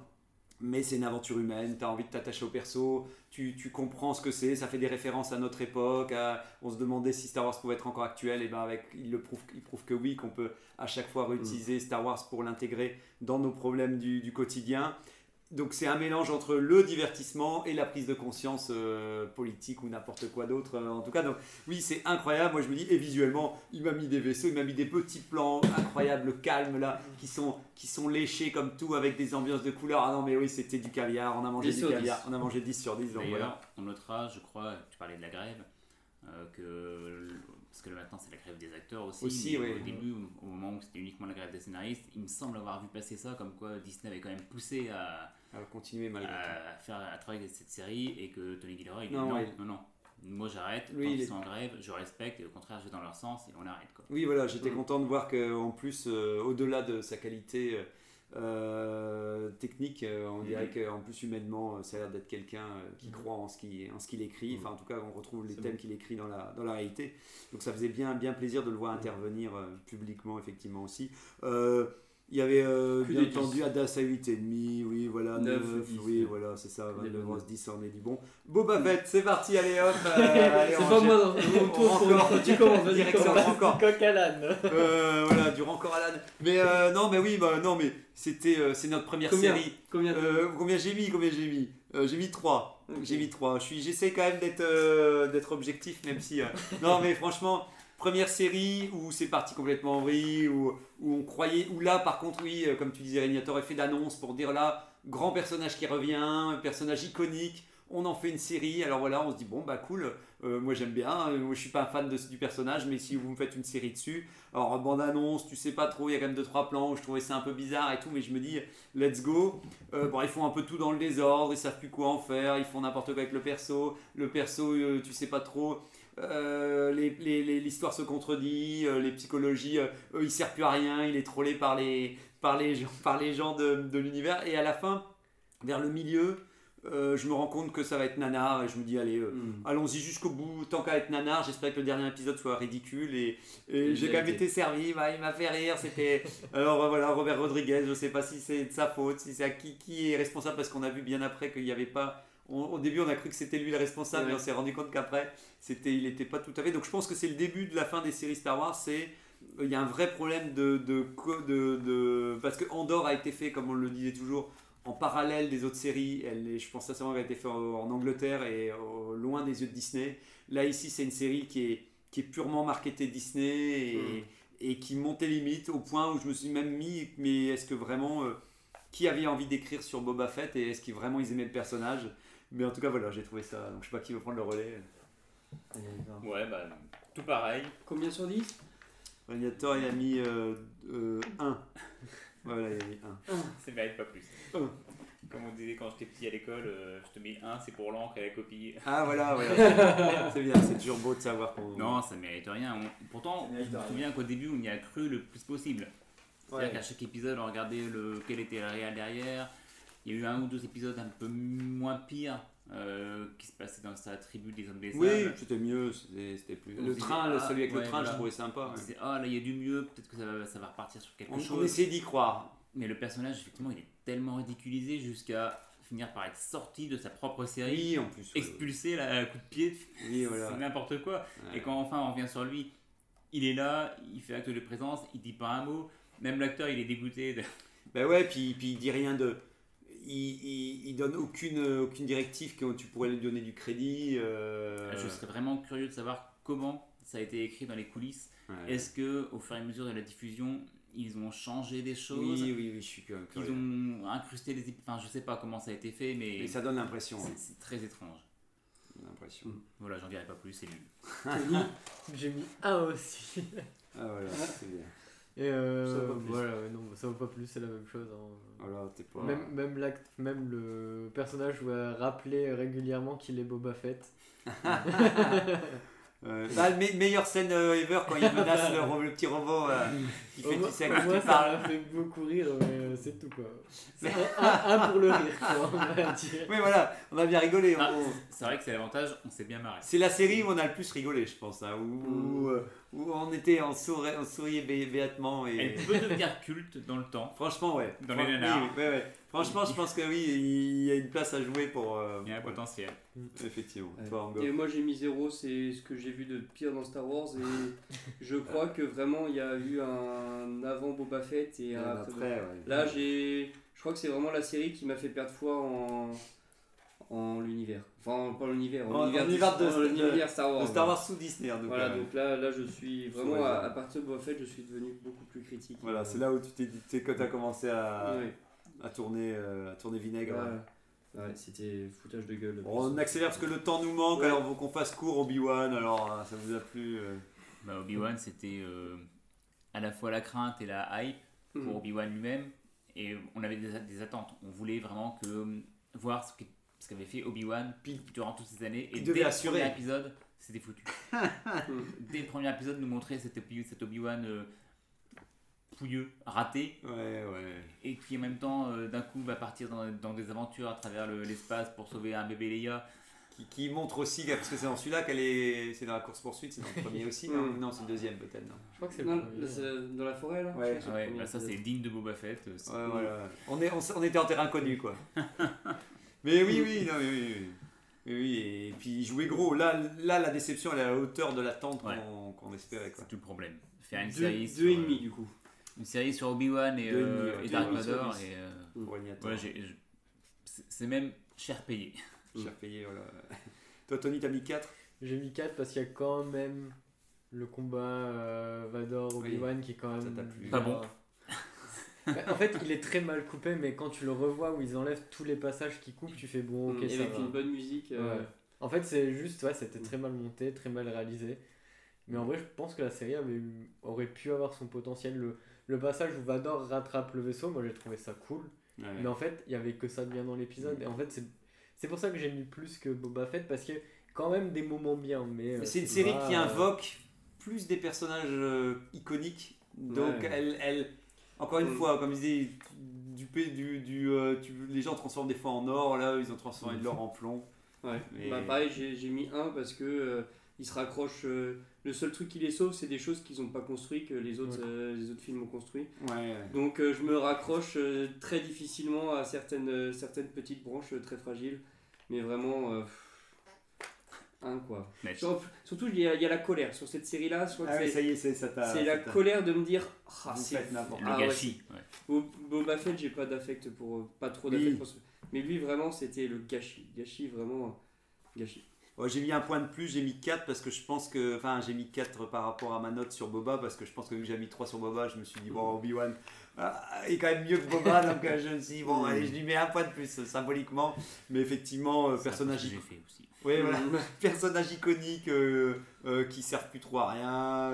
Speaker 1: Mais c'est une aventure humaine, tu as envie de t'attacher au perso, tu, tu comprends ce que c'est, ça fait des références à notre époque, à- on se demandait si Star Wars pouvait être encore actuel, et ben avec, il, le prouve, il prouve que oui, qu'on peut à chaque fois réutiliser Star Wars pour l'intégrer dans nos problèmes du, du quotidien. Donc c'est un mélange entre le divertissement et la prise de conscience euh, politique ou n'importe quoi d'autre. euh, en tout cas, donc oui, c'est incroyable. Moi je me dis, et visuellement, il m'a mis des vaisseaux, il m'a mis des petits plans incroyables, calmes là, qui sont, qui sont léchés comme tout avec des ambiances de couleurs. Ah non, mais oui, c'était du caviar, on a mangé
Speaker 4: 10
Speaker 1: du
Speaker 4: sur
Speaker 1: caviar,
Speaker 4: 10.
Speaker 1: on a mangé 10 sur 10. Donc
Speaker 5: D'ailleurs,
Speaker 1: voilà.
Speaker 5: on notera, je crois, tu parlais de la grève, euh, que parce que là, maintenant c'est la grève des acteurs aussi.
Speaker 1: Aussi,
Speaker 5: mais
Speaker 1: oui.
Speaker 5: Au début, au moment où c'était uniquement la grève des scénaristes, il me semble avoir vu passer ça, comme quoi Disney avait quand même poussé à,
Speaker 1: continuer malgré tout.
Speaker 5: à faire à travailler cette série et que Tony Gilroy il dit
Speaker 1: Non,
Speaker 5: non,
Speaker 1: ouais.
Speaker 5: non, non, moi j'arrête. Quand ils
Speaker 1: est-
Speaker 5: sont en grève, je respecte et au contraire, je vais dans leur sens et on arrête quoi.
Speaker 1: Oui, voilà, j'étais
Speaker 4: Mm.
Speaker 1: content de voir qu'en plus, euh, au-delà de sa qualité euh, technique, euh, on
Speaker 5: Mhm.
Speaker 1: dirait qu'en plus humainement, euh, ça a l'air d'être quelqu'un qui
Speaker 2: Mhm.
Speaker 1: croit en ce qu'il en ce qu'il écrit.
Speaker 4: Mhm.
Speaker 1: Enfin, en tout cas, on retrouve les thèmes qu'il écrit dans la, dans la réalité. Donc ça faisait bien, bien plaisir de le voir intervenir euh, publiquement, effectivement aussi. Euh, il y avait euh, bien entendu Adas à 8,5, oui, voilà,
Speaker 4: Neuf,
Speaker 1: 9,
Speaker 4: dix,
Speaker 1: oui, voilà, c'est ça,
Speaker 4: Que des
Speaker 1: 29
Speaker 4: bonnes
Speaker 1: grosses 10, on est du bon. Boba Fett, c'est parti, allez hop, euh,
Speaker 4: C'est
Speaker 1: on
Speaker 4: pas moi mon tour pour
Speaker 1: Encore.
Speaker 4: Tu commences, vas-y, commence.
Speaker 1: encore.
Speaker 2: Coq à l'âne.
Speaker 1: Euh, voilà, du rancor à l'âne. Mais euh, non, mais oui, bah non, mais c'était euh, c'est notre première
Speaker 4: Combien
Speaker 1: série.
Speaker 4: Combien
Speaker 1: Euh, combien j'ai mis Combien j'ai mis Euh, J'ai mis 3.
Speaker 4: Ok.
Speaker 1: J'ai mis 3. Je suis j'essaie quand même d'être euh, d'être objectif même si euh, non mais franchement première série où c'est parti complètement en vrille où, on croyait où là par contre oui euh, comme tu disais Régnator effet d'annonce pour dire là grand personnage qui revient, personnage iconique on en fait une série. Alors voilà, on se dit bon bah cool, euh, moi j'aime bien. Euh, moi je suis pas un fan du personnage, mais si vous me faites une série dessus, alors bande annonce, tu sais pas trop, il y a quand même deux trois plans où je trouvais ça un peu bizarre et tout, mais je me dis let's go. Bon ils font un peu tout dans le désordre, ils savent plus quoi en faire, ils font n'importe quoi avec le perso. Le perso, tu sais pas trop. Euh, les- les- les- l'histoire se contredit, euh, les psychologies, euh, il sert plus à rien, il est trollé par les, par les gens, par les gens de, de l'univers. Et à la fin, vers le milieu, euh, je me rends compte que ça va être nanar et je me dis allez,
Speaker 4: Hmm.
Speaker 1: allons-y jusqu'au bout, tant qu'à être nanar. J'espère que le dernier épisode soit ridicule et, j'ai quand même
Speaker 4: été.
Speaker 1: servi. bah, il m'a fait rire. C'était alors voilà Robert Rodriguez. Je sais pas si c'est de sa faute, si c'est à qui qui est responsable parce qu'on a vu bien après qu'il n'y avait pas. On- au début, on a cru que c'était lui le responsable,
Speaker 4: Ouais.
Speaker 1: mais on s'est rendu compte qu'après, c'était, il n'était pas tout à fait. Donc, je pense que c'est le début de la fin des séries Star Wars. C'est il y a un vrai problème de, de, de, de- parce que Andorre a été fait, comme on le disait toujours, en parallèle des autres séries. Elle je pense sincèrement qu'elle a été faite en, Angleterre et au- loin des yeux de Disney. Là, ici, c'est une série qui est, qui est purement marketée Disney et, et qui monte les limites au point où je me suis même mis, mais est-ce que vraiment, euh, qui avait envie d'écrire sur Boba Fett et est-ce qu'ils vraiment ils aimaient le personnage? Mais en tout cas, voilà, j'ai trouvé ça. Donc, je sais pas qui veut prendre le relais.
Speaker 5: Ouais, bah, tout pareil.
Speaker 4: Combien sur 10
Speaker 1: Radiator, il a mis 1. voilà, il a mis 1.
Speaker 5: Ça mérite pas plus.
Speaker 1: Un.
Speaker 5: Comme on disait quand j'étais petit à l'école, euh, je te mets 1, c'est pour l'encre et la copie.
Speaker 1: Ah, voilà, voilà. c'est bien, c'est toujours beau de savoir qu'on.
Speaker 5: Non, ça mérite rien. On- Pourtant,
Speaker 1: mérite
Speaker 5: je me souviens qu'au début, on y a cru le plus possible. C'est-à-dire
Speaker 4: Ouais.
Speaker 5: qu'à chaque épisode, on regardait le, quel était le réel derrière. Il y a eu un ou deux épisodes un peu moins pires euh, qui se passaient dans sa tribu des hommes des
Speaker 1: Oui,
Speaker 5: sables.
Speaker 1: c'était mieux, c'était plus. Le train,
Speaker 5: ah,
Speaker 1: celui avec le train,
Speaker 5: voilà.
Speaker 1: je trouvais sympa.
Speaker 5: On disait, ah là, il y a du mieux, peut-être que ça va, ça va repartir sur quelque
Speaker 1: On,
Speaker 5: chose.
Speaker 1: on essayait d'y croire.
Speaker 5: Mais le personnage, effectivement, il est tellement ridiculisé jusqu'à finir par être sorti de sa propre série,
Speaker 1: Oui, en plus.
Speaker 5: expulsé là, à coup de pied.
Speaker 1: Oui, voilà.
Speaker 5: C'est n'importe quoi.
Speaker 1: Ouais.
Speaker 5: Et quand enfin on revient sur lui, il est là, il fait acte de présence, il dit pas un mot. Même l'acteur, il est dégoûté. De...
Speaker 1: Ben ouais, puis, puis il dit rien de. Il, il, il donne aucune, aucune directive que tu pourrais lui donner du crédit. euh,
Speaker 5: Je serais vraiment curieux de savoir comment ça a été écrit dans les coulisses.
Speaker 1: ouais.
Speaker 5: Est-ce que au fur et à mesure de la diffusion, ils ont changé des choses?
Speaker 1: Oui, oui, oui, je suis même
Speaker 5: Ils
Speaker 1: curieux.
Speaker 5: ont incrusté des... Enfin, je sais pas comment ça a été fait, mais
Speaker 1: Mais ça donne l'impression.
Speaker 5: c'est
Speaker 1: hein.
Speaker 5: c'est très étrange.
Speaker 1: l'impression.
Speaker 5: Voilà, j'en dirai pas plus, c'est nul.
Speaker 2: J'ai mis un aussi.
Speaker 1: Ah voilà, c'est bien.
Speaker 2: Et euh,
Speaker 4: Ça vaut pas plus.
Speaker 2: voilà, non, ça vaut pas plus, c'est la même chose. hein.
Speaker 1: Voilà, t'es pas.
Speaker 2: Même, même, l'acte, même le personnage va rappeler régulièrement qu'il est Boba Fett.
Speaker 1: Euh, bah, le me- meilleure scène euh, ever quand il menace le, ro- le petit robot euh, qui fait quand
Speaker 2: moins,
Speaker 1: il
Speaker 2: ça
Speaker 1: parle.
Speaker 2: m'a fait beaucoup rire, mais euh, c'est tout quoi. C'est un, pour le rire, quoi, on va dire.
Speaker 1: Oui, voilà, on a bien rigolé.
Speaker 5: Ah,
Speaker 1: on-
Speaker 5: c'est vrai que c'est l'avantage, on s'est bien marré.
Speaker 1: C'est la série où on a le plus rigolé, je pense. hein, où, euh, où on était, on souriait, on souriait bé- béatement. Et...
Speaker 5: Elle peut devenir culte dans le temps.
Speaker 1: Franchement, ouais.
Speaker 5: Dans les nanars.
Speaker 1: oui, oui, ouais, ouais. Franchement, je pense que oui, il y a une place à jouer pour. euh,
Speaker 5: Il y a un
Speaker 1: ouais,
Speaker 5: potentiel.
Speaker 1: Effectivement.
Speaker 4: Ouais.
Speaker 1: Toi.
Speaker 4: Et moi j'ai mis 0, c'est ce que j'ai vu de pire dans Star Wars et je crois que vraiment il y a eu un avant Boba Fett et un
Speaker 1: Euh,
Speaker 4: après.
Speaker 1: après, ouais.
Speaker 4: Là j'ai, je crois que c'est vraiment la série qui m'a fait perdre foi en, en l'univers. Enfin pas l'univers, en, l'univers,
Speaker 1: de-
Speaker 4: en
Speaker 1: de-
Speaker 4: Star Wars.
Speaker 1: De Star Wars sous Disney, tout
Speaker 4: Voilà donc là, là je suis vraiment à, partir de Boba Fett je suis devenu beaucoup plus critique.
Speaker 1: Voilà, c'est là où tu t'es dit, tu sais, quand t'as commencé à,
Speaker 4: Ouais,
Speaker 1: à tourner, euh, à tourner vinaigre.
Speaker 4: Ouais, c'était foutage de gueule.
Speaker 1: Bon, on accélère parce que le temps nous manque,
Speaker 4: Ouais.
Speaker 1: alors faut qu'on fasse court Obi-Wan, alors euh, ça vous a plu euh,
Speaker 5: Bah, Obi-Wan, c'était euh, à la fois la crainte et la hype pour
Speaker 4: Mhm.
Speaker 5: Obi-Wan lui-même. Et on avait des, des attentes. On voulait vraiment que, voir ce que- ce qu'avait fait Obi-Wan durant toutes ces années. Et dès
Speaker 1: devait
Speaker 5: le
Speaker 1: assurer.
Speaker 5: premier épisode, c'était foutu. dès le premier épisode, nous montrer cet, Obi- cet Obi-Wan euh, pouilleux, raté,
Speaker 1: Ouais, ouais.
Speaker 5: et qui en même temps, euh, d'un coup, va partir dans, dans des aventures à travers le- l'espace pour sauver un bébé Leia.
Speaker 1: Qui, qui montre aussi, parce que c'est dans celui-là qu'elle est. C'est dans la course-poursuite, c'est dans le premier aussi, non? Non, c'est le deuxième peut-être, non
Speaker 2: Je crois que c'est le
Speaker 4: Non,
Speaker 2: premier.
Speaker 4: là, c'est dans la forêt là?
Speaker 1: Ouais.
Speaker 4: Je
Speaker 5: Ah bah ça c'est digne de Boba Fett. euh, c'est-
Speaker 1: Ouais, voilà. On, est, on, s- on était en terrain connu, quoi. mais oui, oui, non, mais oui, oui. Oui, oui, et puis il jouait gros. Là, là, la déception, elle est à la hauteur de l'attente
Speaker 5: Ouais.
Speaker 1: qu'on qu'on espérait, quoi.
Speaker 5: C'est tout le problème. Faire une
Speaker 4: Deux,
Speaker 5: série
Speaker 4: deux
Speaker 5: sur,
Speaker 4: et
Speaker 5: euh,
Speaker 4: demi du coup.
Speaker 5: Une série sur Obi-Wan et, euh, et Dark Vador. Et, euh, ouais, c'est même cher payé.
Speaker 1: Cher payé, voilà. Toi, Tony, t'as mis 4
Speaker 2: J'ai mis 4 parce qu'il y a quand même le combat euh, Vador Obi-Wan qui est quand
Speaker 1: ça
Speaker 2: même
Speaker 1: t'a plu.
Speaker 5: Pas bon.
Speaker 2: Bah, en fait, il est très mal coupé, mais quand tu le revois où ils enlèvent tous les passages qui coupent, tu fais bon, ok,
Speaker 4: Et
Speaker 2: ça
Speaker 4: avec
Speaker 2: va.
Speaker 4: une bonne musique. euh,
Speaker 2: Ouais. En fait, c'est juste, ouais, c'était très mal monté, très mal réalisé. Mais en vrai, je pense que la série avait aurait pu avoir son potentiel. Le, le passage où Vador rattrape le vaisseau, moi j'ai trouvé ça cool.
Speaker 1: Ouais.
Speaker 2: Mais en fait, il y avait que ça de bien dans l'épisode. Et en fait, c'est, c'est pour ça que j'ai mis plus que Boba Fett, parce que quand même des moments bien. Mais euh,
Speaker 1: C'est une série
Speaker 2: pas,
Speaker 1: qui
Speaker 2: euh,
Speaker 1: invoque plus des personnages euh, iconiques. Donc,
Speaker 4: Ouais.
Speaker 1: elle, elle- encore une
Speaker 4: Mm.
Speaker 1: fois, comme je disais, du, P- du, du, euh, tu- les gens transforment des fois en or, là, ils ont transformé de l'or en plomb.
Speaker 4: Ouais.
Speaker 1: Mais-
Speaker 4: Bah, pareil, j'ai j'ai mis un parce que euh, il se raccroche. euh, le seul truc qui les sauve, c'est des choses qu'ils n'ont pas construit que les autres,
Speaker 2: Ouais.
Speaker 4: euh, les autres films ont construit.
Speaker 1: Ouais,
Speaker 4: Donc euh, je me raccroche très difficilement à certaines, certaines petites branches très fragiles. Mais vraiment. un quoi.
Speaker 5: Mais-
Speaker 4: surtout, il y, a, il y a la colère sur cette série-là.
Speaker 1: Ah ouais,
Speaker 4: c'est-
Speaker 1: ça y est, c'est
Speaker 4: la colère de me dire. Ah,
Speaker 1: Vous
Speaker 4: c'est Ah ouais,
Speaker 5: ouais.
Speaker 4: Bo- Boba Fett, j'ai pas d'affect pour. Pas trop
Speaker 1: Oui.
Speaker 4: d'affect pour ce. Mais lui, vraiment, c'était le gâchis. Gâchis, vraiment. Gâchis.
Speaker 1: J'ai mis un point de plus, j'ai mis 4 parce que je pense que. Enfin, j'ai mis 4 par rapport à ma note sur Boba parce que je pense que vu que j'ai mis 3 sur Boba, je me suis dit, bon, Obi-Wan ah, est quand même mieux que Boba, donc euh, je me suis dit, bon, allez, je lui mets un point de plus euh, symboliquement. Mais effectivement, euh, personnage,
Speaker 5: ce que
Speaker 1: ic-
Speaker 5: j'ai fait aussi.
Speaker 1: ouais, voilà. personnage iconique euh, euh, qui servent plus trop à rien.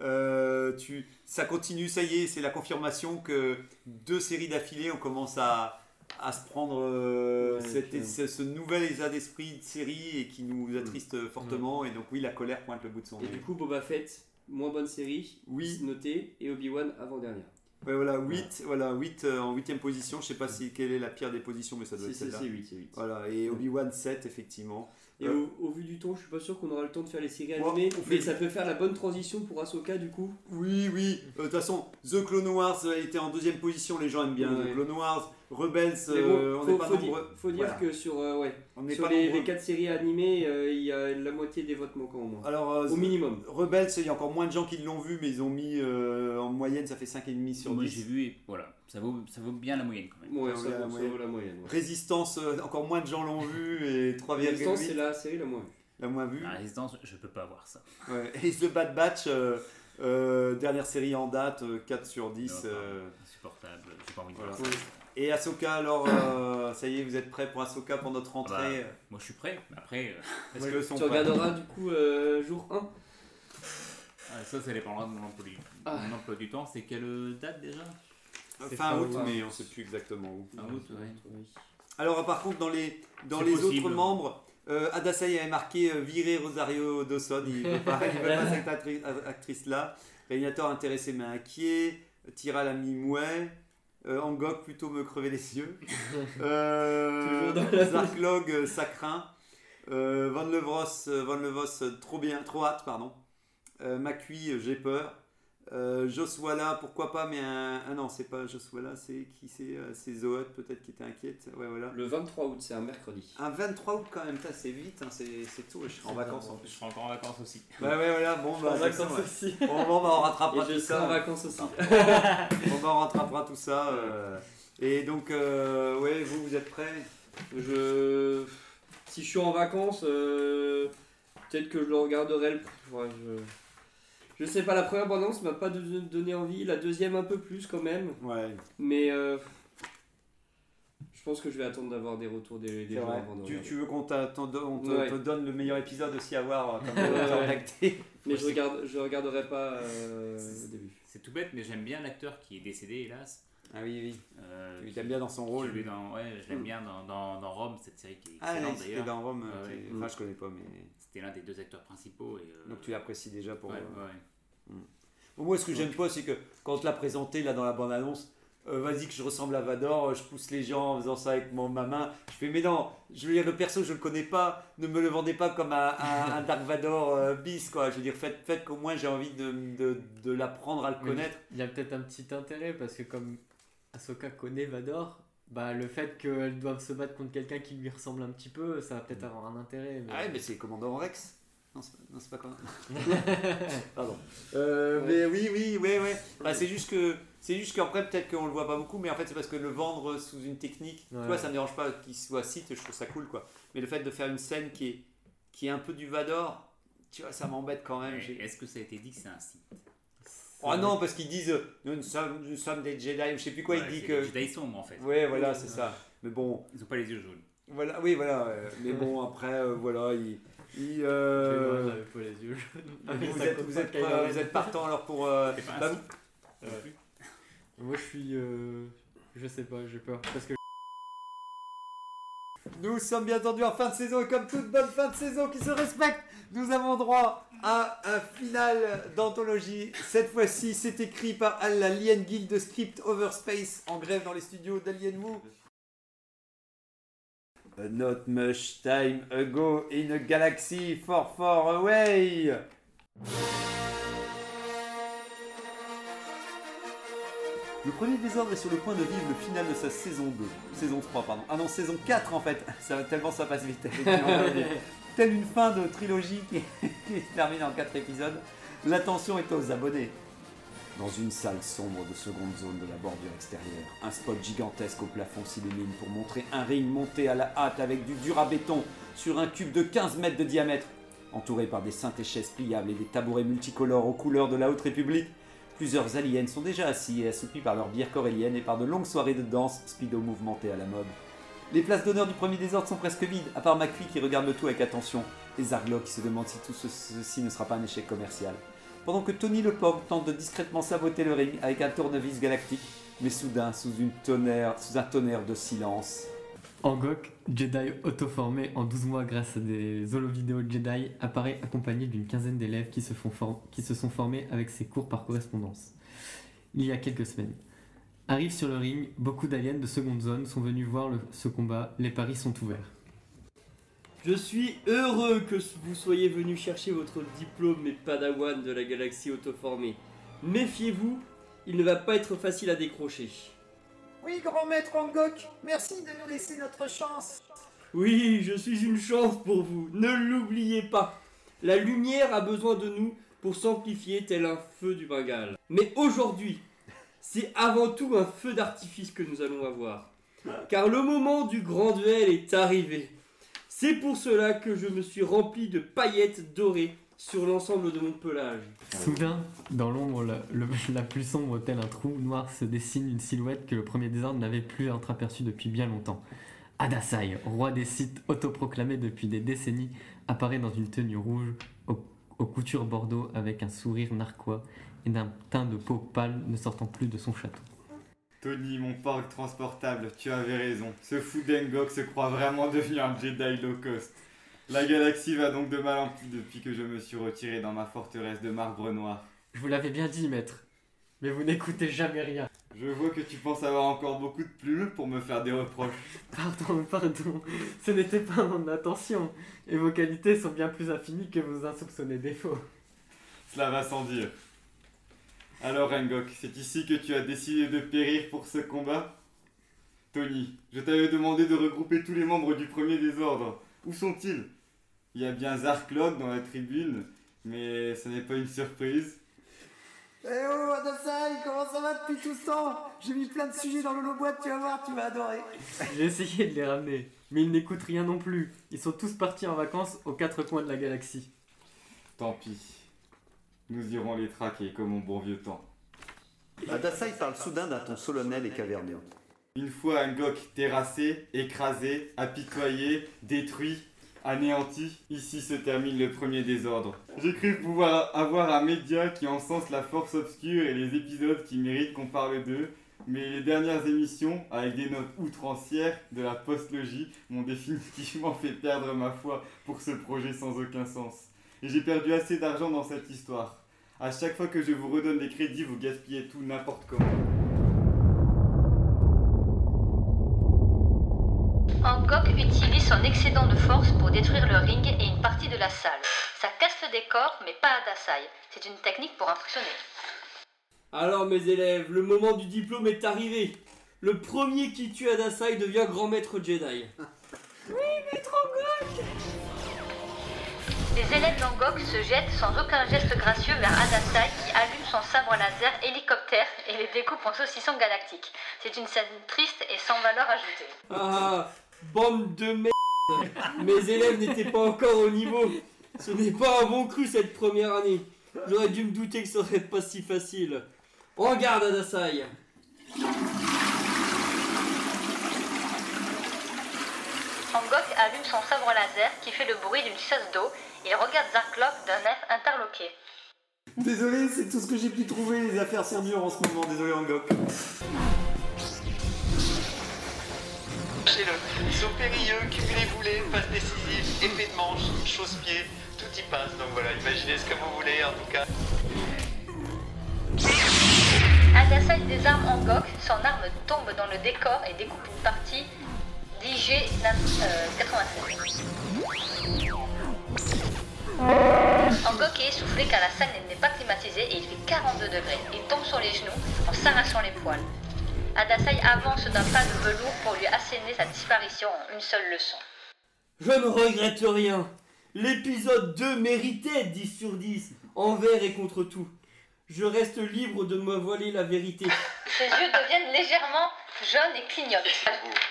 Speaker 1: euh, tu, ça continue, ça y est, c'est la confirmation que deux séries d'affilée, on commence à, à se prendre euh,
Speaker 4: Ouais,
Speaker 1: cet-
Speaker 4: puis,
Speaker 1: ce, ce nouvel état d'esprit de série et qui nous attriste fortement. Et donc, oui, la colère pointe le bout de son
Speaker 4: Et
Speaker 1: nez.
Speaker 4: du coup, Boba Fett, moins bonne série.
Speaker 1: Oui.
Speaker 4: Noté. Et Obi-Wan avant-dernière.
Speaker 1: Ouais, voilà, 8, voilà, 8 euh, en 8 position. Je sais pas si, quelle est la pire des positions, mais ça doit être celle-là.
Speaker 4: c'est 8, c'est 8.
Speaker 1: Voilà, et Obi-Wan 7, effectivement.
Speaker 4: Et
Speaker 1: Euh,
Speaker 4: au, au vu du temps, je suis pas sûr qu'on aura le temps de faire les séries
Speaker 1: Ouais,
Speaker 4: animées. Mais ça peut faire la bonne transition pour Ahsoka du coup.
Speaker 1: Oui, oui. Euh, De toute façon, The Clone Wars a été en deuxième position. Les gens aiment bien
Speaker 4: Ouais.
Speaker 1: The Clone Wars. Rebels,
Speaker 4: bon,
Speaker 1: euh, on
Speaker 4: faut,
Speaker 1: n'est pas
Speaker 4: faut
Speaker 1: nombreux.
Speaker 4: dire, faut dire
Speaker 1: Voilà.
Speaker 4: que sur, euh, ouais, sur les, les 4 séries animées, euh, il y a la moitié des votes manquants au moins.
Speaker 1: Alors, euh,
Speaker 4: Au minimum.
Speaker 1: Rebels, il y a encore moins de gens qui l'ont vu, mais ils ont mis euh, en moyenne, ça fait 5,5 sur
Speaker 5: Moi
Speaker 1: 10.
Speaker 5: j'ai vu et voilà, ça vaut, ça vaut bien la moyenne quand même.
Speaker 4: Ouais, ça, vaut, ça
Speaker 1: ouais.
Speaker 4: vaut la moyenne. ouais.
Speaker 1: Résistance, euh, encore moins de gens l'ont vu, et 3,8
Speaker 4: Résistance, c'est la série la moins vue.
Speaker 1: la moins vue.
Speaker 5: La résistance, je peux pas voir ça.
Speaker 1: Ouais. Et The Bad Batch, euh, euh, dernière série en date, euh, 4 sur 10.
Speaker 5: Non,
Speaker 1: euh,
Speaker 5: Insupportable, j'ai pas envie de
Speaker 1: voilà.
Speaker 5: voir ça.
Speaker 1: Et Ahsoka, alors, euh, ça y est, vous êtes prêts pour Ahsoka pour notre
Speaker 5: Ah bah,
Speaker 1: rentrée
Speaker 5: moi je suis prêt, mais après, euh,
Speaker 1: Est-ce que sont
Speaker 4: Tu regarderas du coup euh, jour 1
Speaker 5: ah, ça, ça dépendra de mon emploi du,
Speaker 4: Ah.
Speaker 5: mon emploi du temps. C'est quelle date déjà
Speaker 2: C'est
Speaker 1: Fin
Speaker 2: fin
Speaker 1: août, mais on sait plus exactement où.
Speaker 5: Fin août, ouais.
Speaker 1: Alors, par contre, dans les, dans les
Speaker 5: possible.
Speaker 1: autres membres, euh, Adasai avait marqué euh, virer Rosario Dawson. Il ne veut pas, il veut pas cette actri- actrice-là. Réalisateur intéressé mais inquiet. Tira la mimouet. Euh, Angok plutôt me crever les yeux. Euh, Zarklog, euh, ça craint. Euh, Van Levros, euh, Van Levos, euh, trop bien, trop hâte, pardon. Euh, Macui, euh, j'ai peur. Euh, Joswala, pourquoi pas, mais un. Ah non, c'est pas Joswala, c'est qui c'est euh, C'est Zoet peut-être qui était inquiète. Ouais, voilà.
Speaker 4: Le 23 août, c'est un mercredi.
Speaker 1: Un 23 août quand même, ça c'est vite, hein, c'est c'est tôt, je serai en vacances en
Speaker 5: Je
Speaker 1: plus.
Speaker 5: serai encore en vacances aussi.
Speaker 1: Ouais, ouais, voilà, bon, bah,
Speaker 2: En
Speaker 1: c'est
Speaker 2: vacances
Speaker 1: ça, ouais.
Speaker 2: aussi.
Speaker 1: Bon, bon, bah, on
Speaker 4: Et
Speaker 1: rattrapera
Speaker 4: je
Speaker 1: tout
Speaker 4: serai en
Speaker 1: ça.
Speaker 4: vacances aussi.
Speaker 1: Bon, bah, on rattrapera tout ça. euh, Et donc, euh, ouais, vous, vous êtes prêts?
Speaker 4: Je... Si je suis en vacances, euh, peut-être que je le regarderai. Le... ouais, je... je sais pas, la première bande-annonce m'a pas donné envie, la deuxième un peu plus quand même.
Speaker 1: Ouais,
Speaker 4: Mais euh, je pense que je vais attendre d'avoir des retours des, gens
Speaker 1: vrai.
Speaker 4: avant de
Speaker 1: Tu,
Speaker 4: regarder.
Speaker 1: tu veux qu'on te,
Speaker 4: Ouais.
Speaker 1: te donne le meilleur épisode aussi à voir euh, comme
Speaker 4: Ouais, Mais je, regarde, je regarderai pas euh, au début.
Speaker 5: C'est tout bête, mais j'aime bien l'acteur qui est décédé, hélas.
Speaker 1: Ah oui, oui.
Speaker 5: Euh,
Speaker 1: Tu l'aimes bien dans son rôle.
Speaker 5: dans, ouais, je l'aime
Speaker 1: Mm.
Speaker 5: bien dans, dans, dans Rome, cette série qui est
Speaker 1: Ah,
Speaker 5: excellente
Speaker 1: c'était
Speaker 5: d'ailleurs.
Speaker 1: dans Rome. euh,
Speaker 5: Ouais.
Speaker 1: Enfin, je connais pas, mais.
Speaker 5: C'était l'un des deux acteurs principaux. Et, euh,
Speaker 1: Donc tu l'apprécies déjà pour.
Speaker 5: ouais,
Speaker 1: euh,
Speaker 5: ouais.
Speaker 1: Bon, moi, ce que j'aime pas, c'est que quand on te l'a présenté là dans la bande-annonce, euh, vas-y que je ressemble à Vador, je pousse les gens en faisant ça avec mon, ma main. Je fais, mais non, je veux dire, le perso, je le connais pas, ne me le vendez pas comme un, un, un Dark Vador euh, bis, quoi. Je veux dire, faites, faites qu'au moins j'ai envie de, de, de l'apprendre à le connaître.
Speaker 2: Il y a peut-être un petit intérêt parce que comme Ahsoka connaît Vador, bah le fait qu'elle doive se battre contre quelqu'un qui lui ressemble un petit peu, ça va peut-être avoir un intérêt. mais-
Speaker 1: Ah ouais, mais c'est Commandant Rex. Non, c'est pas, non, c'est pas quoi. Pardon. Euh,
Speaker 4: Ouais.
Speaker 1: Mais oui, oui, ouais, ouais. Bah, c'est juste que. C'est juste qu'après, peut-être qu'on le voit pas beaucoup, mais en fait, c'est parce que le vendre sous une technique, tu
Speaker 2: Ouais.
Speaker 1: vois, ça me dérange pas qu'il soit site, je trouve ça cool, quoi. Mais le fait de faire une scène qui est, qui est un peu du Vador, tu vois, ça m'embête quand même. J'ai-
Speaker 5: Est-ce que ça a été dit que c'est un site?
Speaker 1: Oh non, parce qu'ils disent euh, nous sommes, nous sommes des Jedi, ou je sais plus quoi,
Speaker 5: Ouais,
Speaker 1: il dit
Speaker 5: c'est
Speaker 1: que.
Speaker 5: des Jedi sombres en fait.
Speaker 1: Ouais, voilà, c'est ça. Mais bon,
Speaker 5: Ils ont pas les yeux jaunes.
Speaker 1: voilà, oui, voilà. euh, mais bon, après, euh, voilà, il. il,
Speaker 2: Euh... J'avais pas les yeux jaunes.
Speaker 1: vous, êtes, vous, êtes, vous partant alors pour. euh,
Speaker 5: C'est pas un
Speaker 1: bah.
Speaker 2: Moi je suis. euh, Je sais pas, j'ai peur. Parce que.
Speaker 1: Nous sommes bien entendu en fin de saison et comme toute bonne fin de saison qui se respecte, nous avons droit à un final d'anthologie. Cette fois-ci, c'est écrit par l'Alien Guild Script Overspace en grève dans les studios d'Alien Woo. Not much time ago in a galaxy far far away. Le premier désordre est sur le point de vivre le final de sa saison 2. Saison 3, pardon. Ah non, saison 4 en fait. Tellement ça passe vite. Telle une fin de trilogie qui, se termine en 4 épisodes. L'attention est aux abonnés. Dans une salle sombre de seconde zone de la bordure extérieure, un spot gigantesque au plafond s'illumine pour montrer un ring monté à la hâte avec du dur à béton sur un cube de 15 mètres de diamètre. Entouré par des synthés chaises pliables et des tabourets multicolores aux couleurs de la Haute République, Plusieurs aliens sont déjà assis et assoupis par leur bière corélienne et par de longues soirées de danse speedo mouvementées à la mode. Les places d'honneur du premier désordre sont presque vides, à part McPhee qui regarde le tout avec attention, et Zarglok qui se demande si tout ce- ceci ne sera pas un échec commercial. Pendant que Tony le Pog tente de discrètement saboter le ring avec un tournevis galactique, mais soudain, sous un tonnerre de silence,
Speaker 2: Angok, Jedi auto-formé en 12 mois grâce à des holovidéos Jedi, apparaît accompagné d'une quinzaine d'élèves qui, se sont formés avec ses cours par correspondance. Il y a quelques semaines. Arrive sur le ring, beaucoup d'aliens de seconde zone sont venus voir ce combat, les paris sont ouverts.
Speaker 4: Je suis heureux que vous soyez venus chercher votre diplôme, mes padawans de la galaxie autoformée. Méfiez-vous, il ne va pas être facile à décrocher.
Speaker 6: Oui, grand maître Angok, merci de nous laisser notre chance.
Speaker 4: Oui, je suis une chance pour vous, ne l'oubliez pas. La lumière a besoin de nous pour s'amplifier tel un feu du Bengale. Mais aujourd'hui, c'est avant tout un feu d'artifice que nous allons avoir. Car le moment du grand duel est arrivé. C'est pour cela que je me suis rempli de paillettes dorées sur l'ensemble de mon pelage.
Speaker 2: Soudain, dans l'ombre la, le- la plus sombre tel un trou noir, se dessine une silhouette que le premier désordre n'avait plus entreaperçue depuis bien longtemps. Adasai, roi des sites autoproclamé depuis des décennies, apparaît dans une tenue rouge aux, aux coutures bordeaux avec un sourire narquois et d'un teint de peau pâle ne sortant plus de son château.
Speaker 7: Tony, mon porc transportable, tu avais raison. Ce fou d'Engok se croit vraiment devenu un Jedi low cost. La galaxie va donc de mal en pis depuis que je me suis retiré dans ma forteresse de marbre noir.
Speaker 2: Je vous l'avais bien dit, maître, mais vous n'écoutez jamais rien.
Speaker 7: Je vois que tu penses avoir encore beaucoup de plumes pour me faire des reproches.
Speaker 2: Pardon, pardon, ce n'était pas mon intention, et vos qualités sont bien plus infinies que vos insoupçonnés défauts.
Speaker 7: Cela va sans dire. Alors Engok, c'est ici que tu as décidé de périr pour ce combat? Tony, je t'avais demandé de regrouper tous les membres du premier désordre. Où sont-ils? Il y a bien Zarklog dans la tribune, mais ce n'est pas une surprise.
Speaker 6: Eh oh, Adasai, comment ça va depuis tout ce temps? J'ai mis plein de sujets dans le boîte, tu vas voir, tu vas adorer.
Speaker 2: J'ai essayé de les ramener, mais ils n'écoutent rien non plus. Ils sont tous partis en vacances aux quatre coins de la galaxie.
Speaker 7: Tant pis. Nous irons les traquer comme au bon vieux temps.
Speaker 1: Adasai parle soudain d'un ton solennel et caverneux.
Speaker 7: Une fois Angok terrassé, écrasé, apitoyé, détruit, anéanti, ici se termine le premier désordre. J'ai cru pouvoir avoir un média qui encense la force obscure et les épisodes qui méritent qu'on parle d'eux, mais les dernières émissions, avec des notes outrancières de la postlogie, m'ont définitivement fait perdre ma foi pour ce projet sans aucun sens. Et j'ai perdu assez d'argent dans cette histoire. À chaque fois que je vous redonne des crédits, vous gaspillez tout n'importe comment.
Speaker 8: Utilise son excédent de force pour détruire le ring et une partie de la salle. Ça casse le décor, mais pas Adasai. C'est une technique pour impressionner.
Speaker 4: Alors mes élèves, le moment du diplôme est arrivé. Le premier qui tue Adasai devient grand maître Jedi.
Speaker 6: Oui, maître Angok
Speaker 8: Les élèves d'Angok se jettent sans aucun geste gracieux vers Adasai qui allume son sabre laser hélicoptère et les découpe en saucissons galactiques. C'est une scène triste et sans valeur ajoutée.
Speaker 4: Ah, bande de merde Mes élèves n'étaient pas encore au niveau. Ce n'est pas un bon cru cette première année. J'aurais dû me douter que ça serait pas si facile. En garde, Adasai
Speaker 8: Angok allume son sabre laser qui fait le bruit d'une chasse d'eau. Il regarde Zarklok d'un air interloqué.
Speaker 1: Désolé, c'est tout ce que j'ai pu trouver. Les affaires sont dures en ce moment. Désolé, Angok.
Speaker 9: Chez-le. Saut périlleux, cumulé-voulé, passe décisive, effet de manche, chausse-pied, tout y passe. Donc voilà, imaginez ce que vous voulez en tout cas.
Speaker 8: Adasai désarme Angok, son arme tombe dans le décor et découpe une partie d'IG 96. Angok est essoufflé car la salle n'est pas climatisée et il fait 42 degrés. Il tombe sur les genoux en s'arrachant les poils. Adasai avance d'un pas de velours pour lui asséner sa disparition en une seule leçon.
Speaker 4: Je ne regrette rien. L'épisode 2 méritait 10 sur 10, envers et contre tout. Je reste libre de me voiler la vérité.
Speaker 8: Ses yeux deviennent légèrement jaunes et clignotent.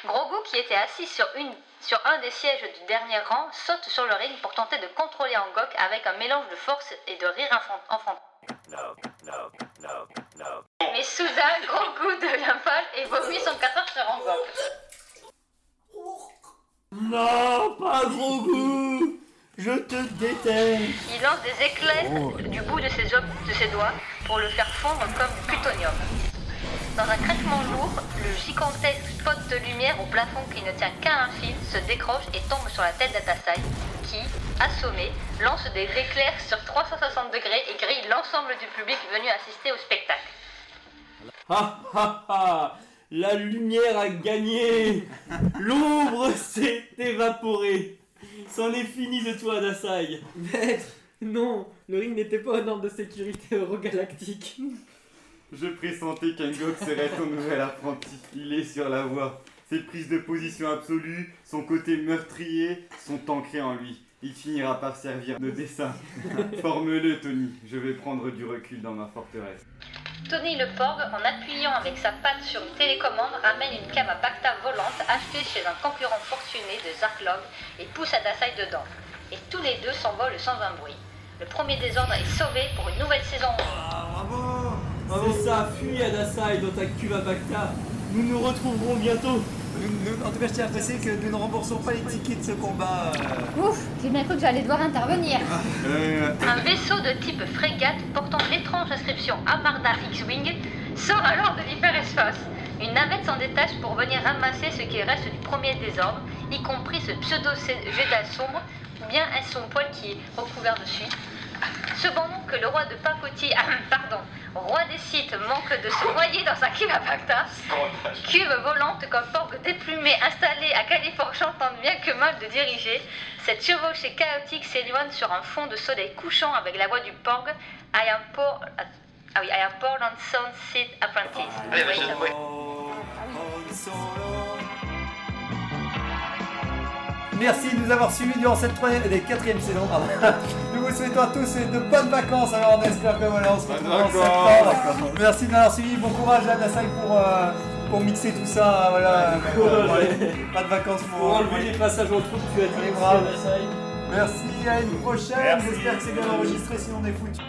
Speaker 8: Grogu, qui était assis sur, une, sur un des sièges du dernier rang, saute sur le ring pour tenter de contrôler Angok avec un mélange de force et de rire enfant- Mais soudain, Grogu devient pâle et vomit son 4 heures sur Angok.
Speaker 4: Non, pas gros goût Je te déteste
Speaker 8: Il lance des éclairs
Speaker 4: Oh.
Speaker 8: du bout de ses, ob- de ses doigts pour le faire fondre comme du plutonium. Dans un craquement lourd, le gigantesque spot de lumière au plafond qui ne tient qu'à un fil se décroche et tombe sur la tête d'Atasai, qui, assommé, lance des éclairs sur 360 degrés et grille l'ensemble du public venu assister au spectacle.
Speaker 4: Ha ha ha La lumière a gagné L'ombre s'est évaporée C'en est fini de toi, Dasai
Speaker 2: Maître, non, le ring n'était pas un ordre de sécurité eurogalactique.
Speaker 7: Je pressentais qu'Angok serait ton nouvel apprenti. Il est sur la voie. Ses prises de position absolues, son côté meurtrier sont ancrées en lui. Il finira par servir de dessin. Forme-le, Tony. Je vais prendre du recul dans ma forteresse.
Speaker 8: Tony le Porg, en appuyant avec sa patte sur une télécommande, ramène une cave à Bacta volante achetée chez un concurrent fortuné de Zarklog et pousse Adasai dedans. Et tous les deux s'envolent sans un bruit. Le premier désordre est sauvé pour une nouvelle saison.
Speaker 4: C'est ça, fuis Adasai dans ta cuve à Bacta Nous nous retrouverons bientôt
Speaker 10: Nous- en tout cas, je tiens à préciser que nous ne remboursons pas les tickets de ce combat. euh.
Speaker 11: Ouf, j'ai bien cru que j'allais devoir intervenir.
Speaker 8: Un vaisseau de type frégate portant l'étrange inscription Amarda X-Wing sort alors de l'hyperespace. Une navette s'en détache pour venir ramasser ce qui reste du premier désordre, y compris ce pseudo-Jedi sombre, ou bien un son poil qui est recouvert de suie. Cependant que le roi de Papoti, ah, pardon, roi des Sith manque de se noyer dans sa cuve à Bacta, cuve volante comme porgue déplumé installée à Californie tente bien que mal de diriger, cette chevauchée chaotique s'éloigne sur un fond de soleil couchant avec la voix du porgue I am poor, ah oui, I am poor and son Sith apprentice.
Speaker 1: Merci de nous avoir suivis durant cette quatrième saison. Nous vous souhaitons à tous de bonnes vacances. Alors on espère que voilà, on se retrouve en septembre. Merci de nous avoir suivis. Bon courage à Nassai pour, euh, pour mixer tout ça. Voilà.
Speaker 4: courage.
Speaker 1: Ouais, Pas de vacances pour
Speaker 4: Pour enlever les passages en troupe, tu as dit merci
Speaker 1: à une prochaine. J'espère que c'est bien enregistré, sinon on est foutu.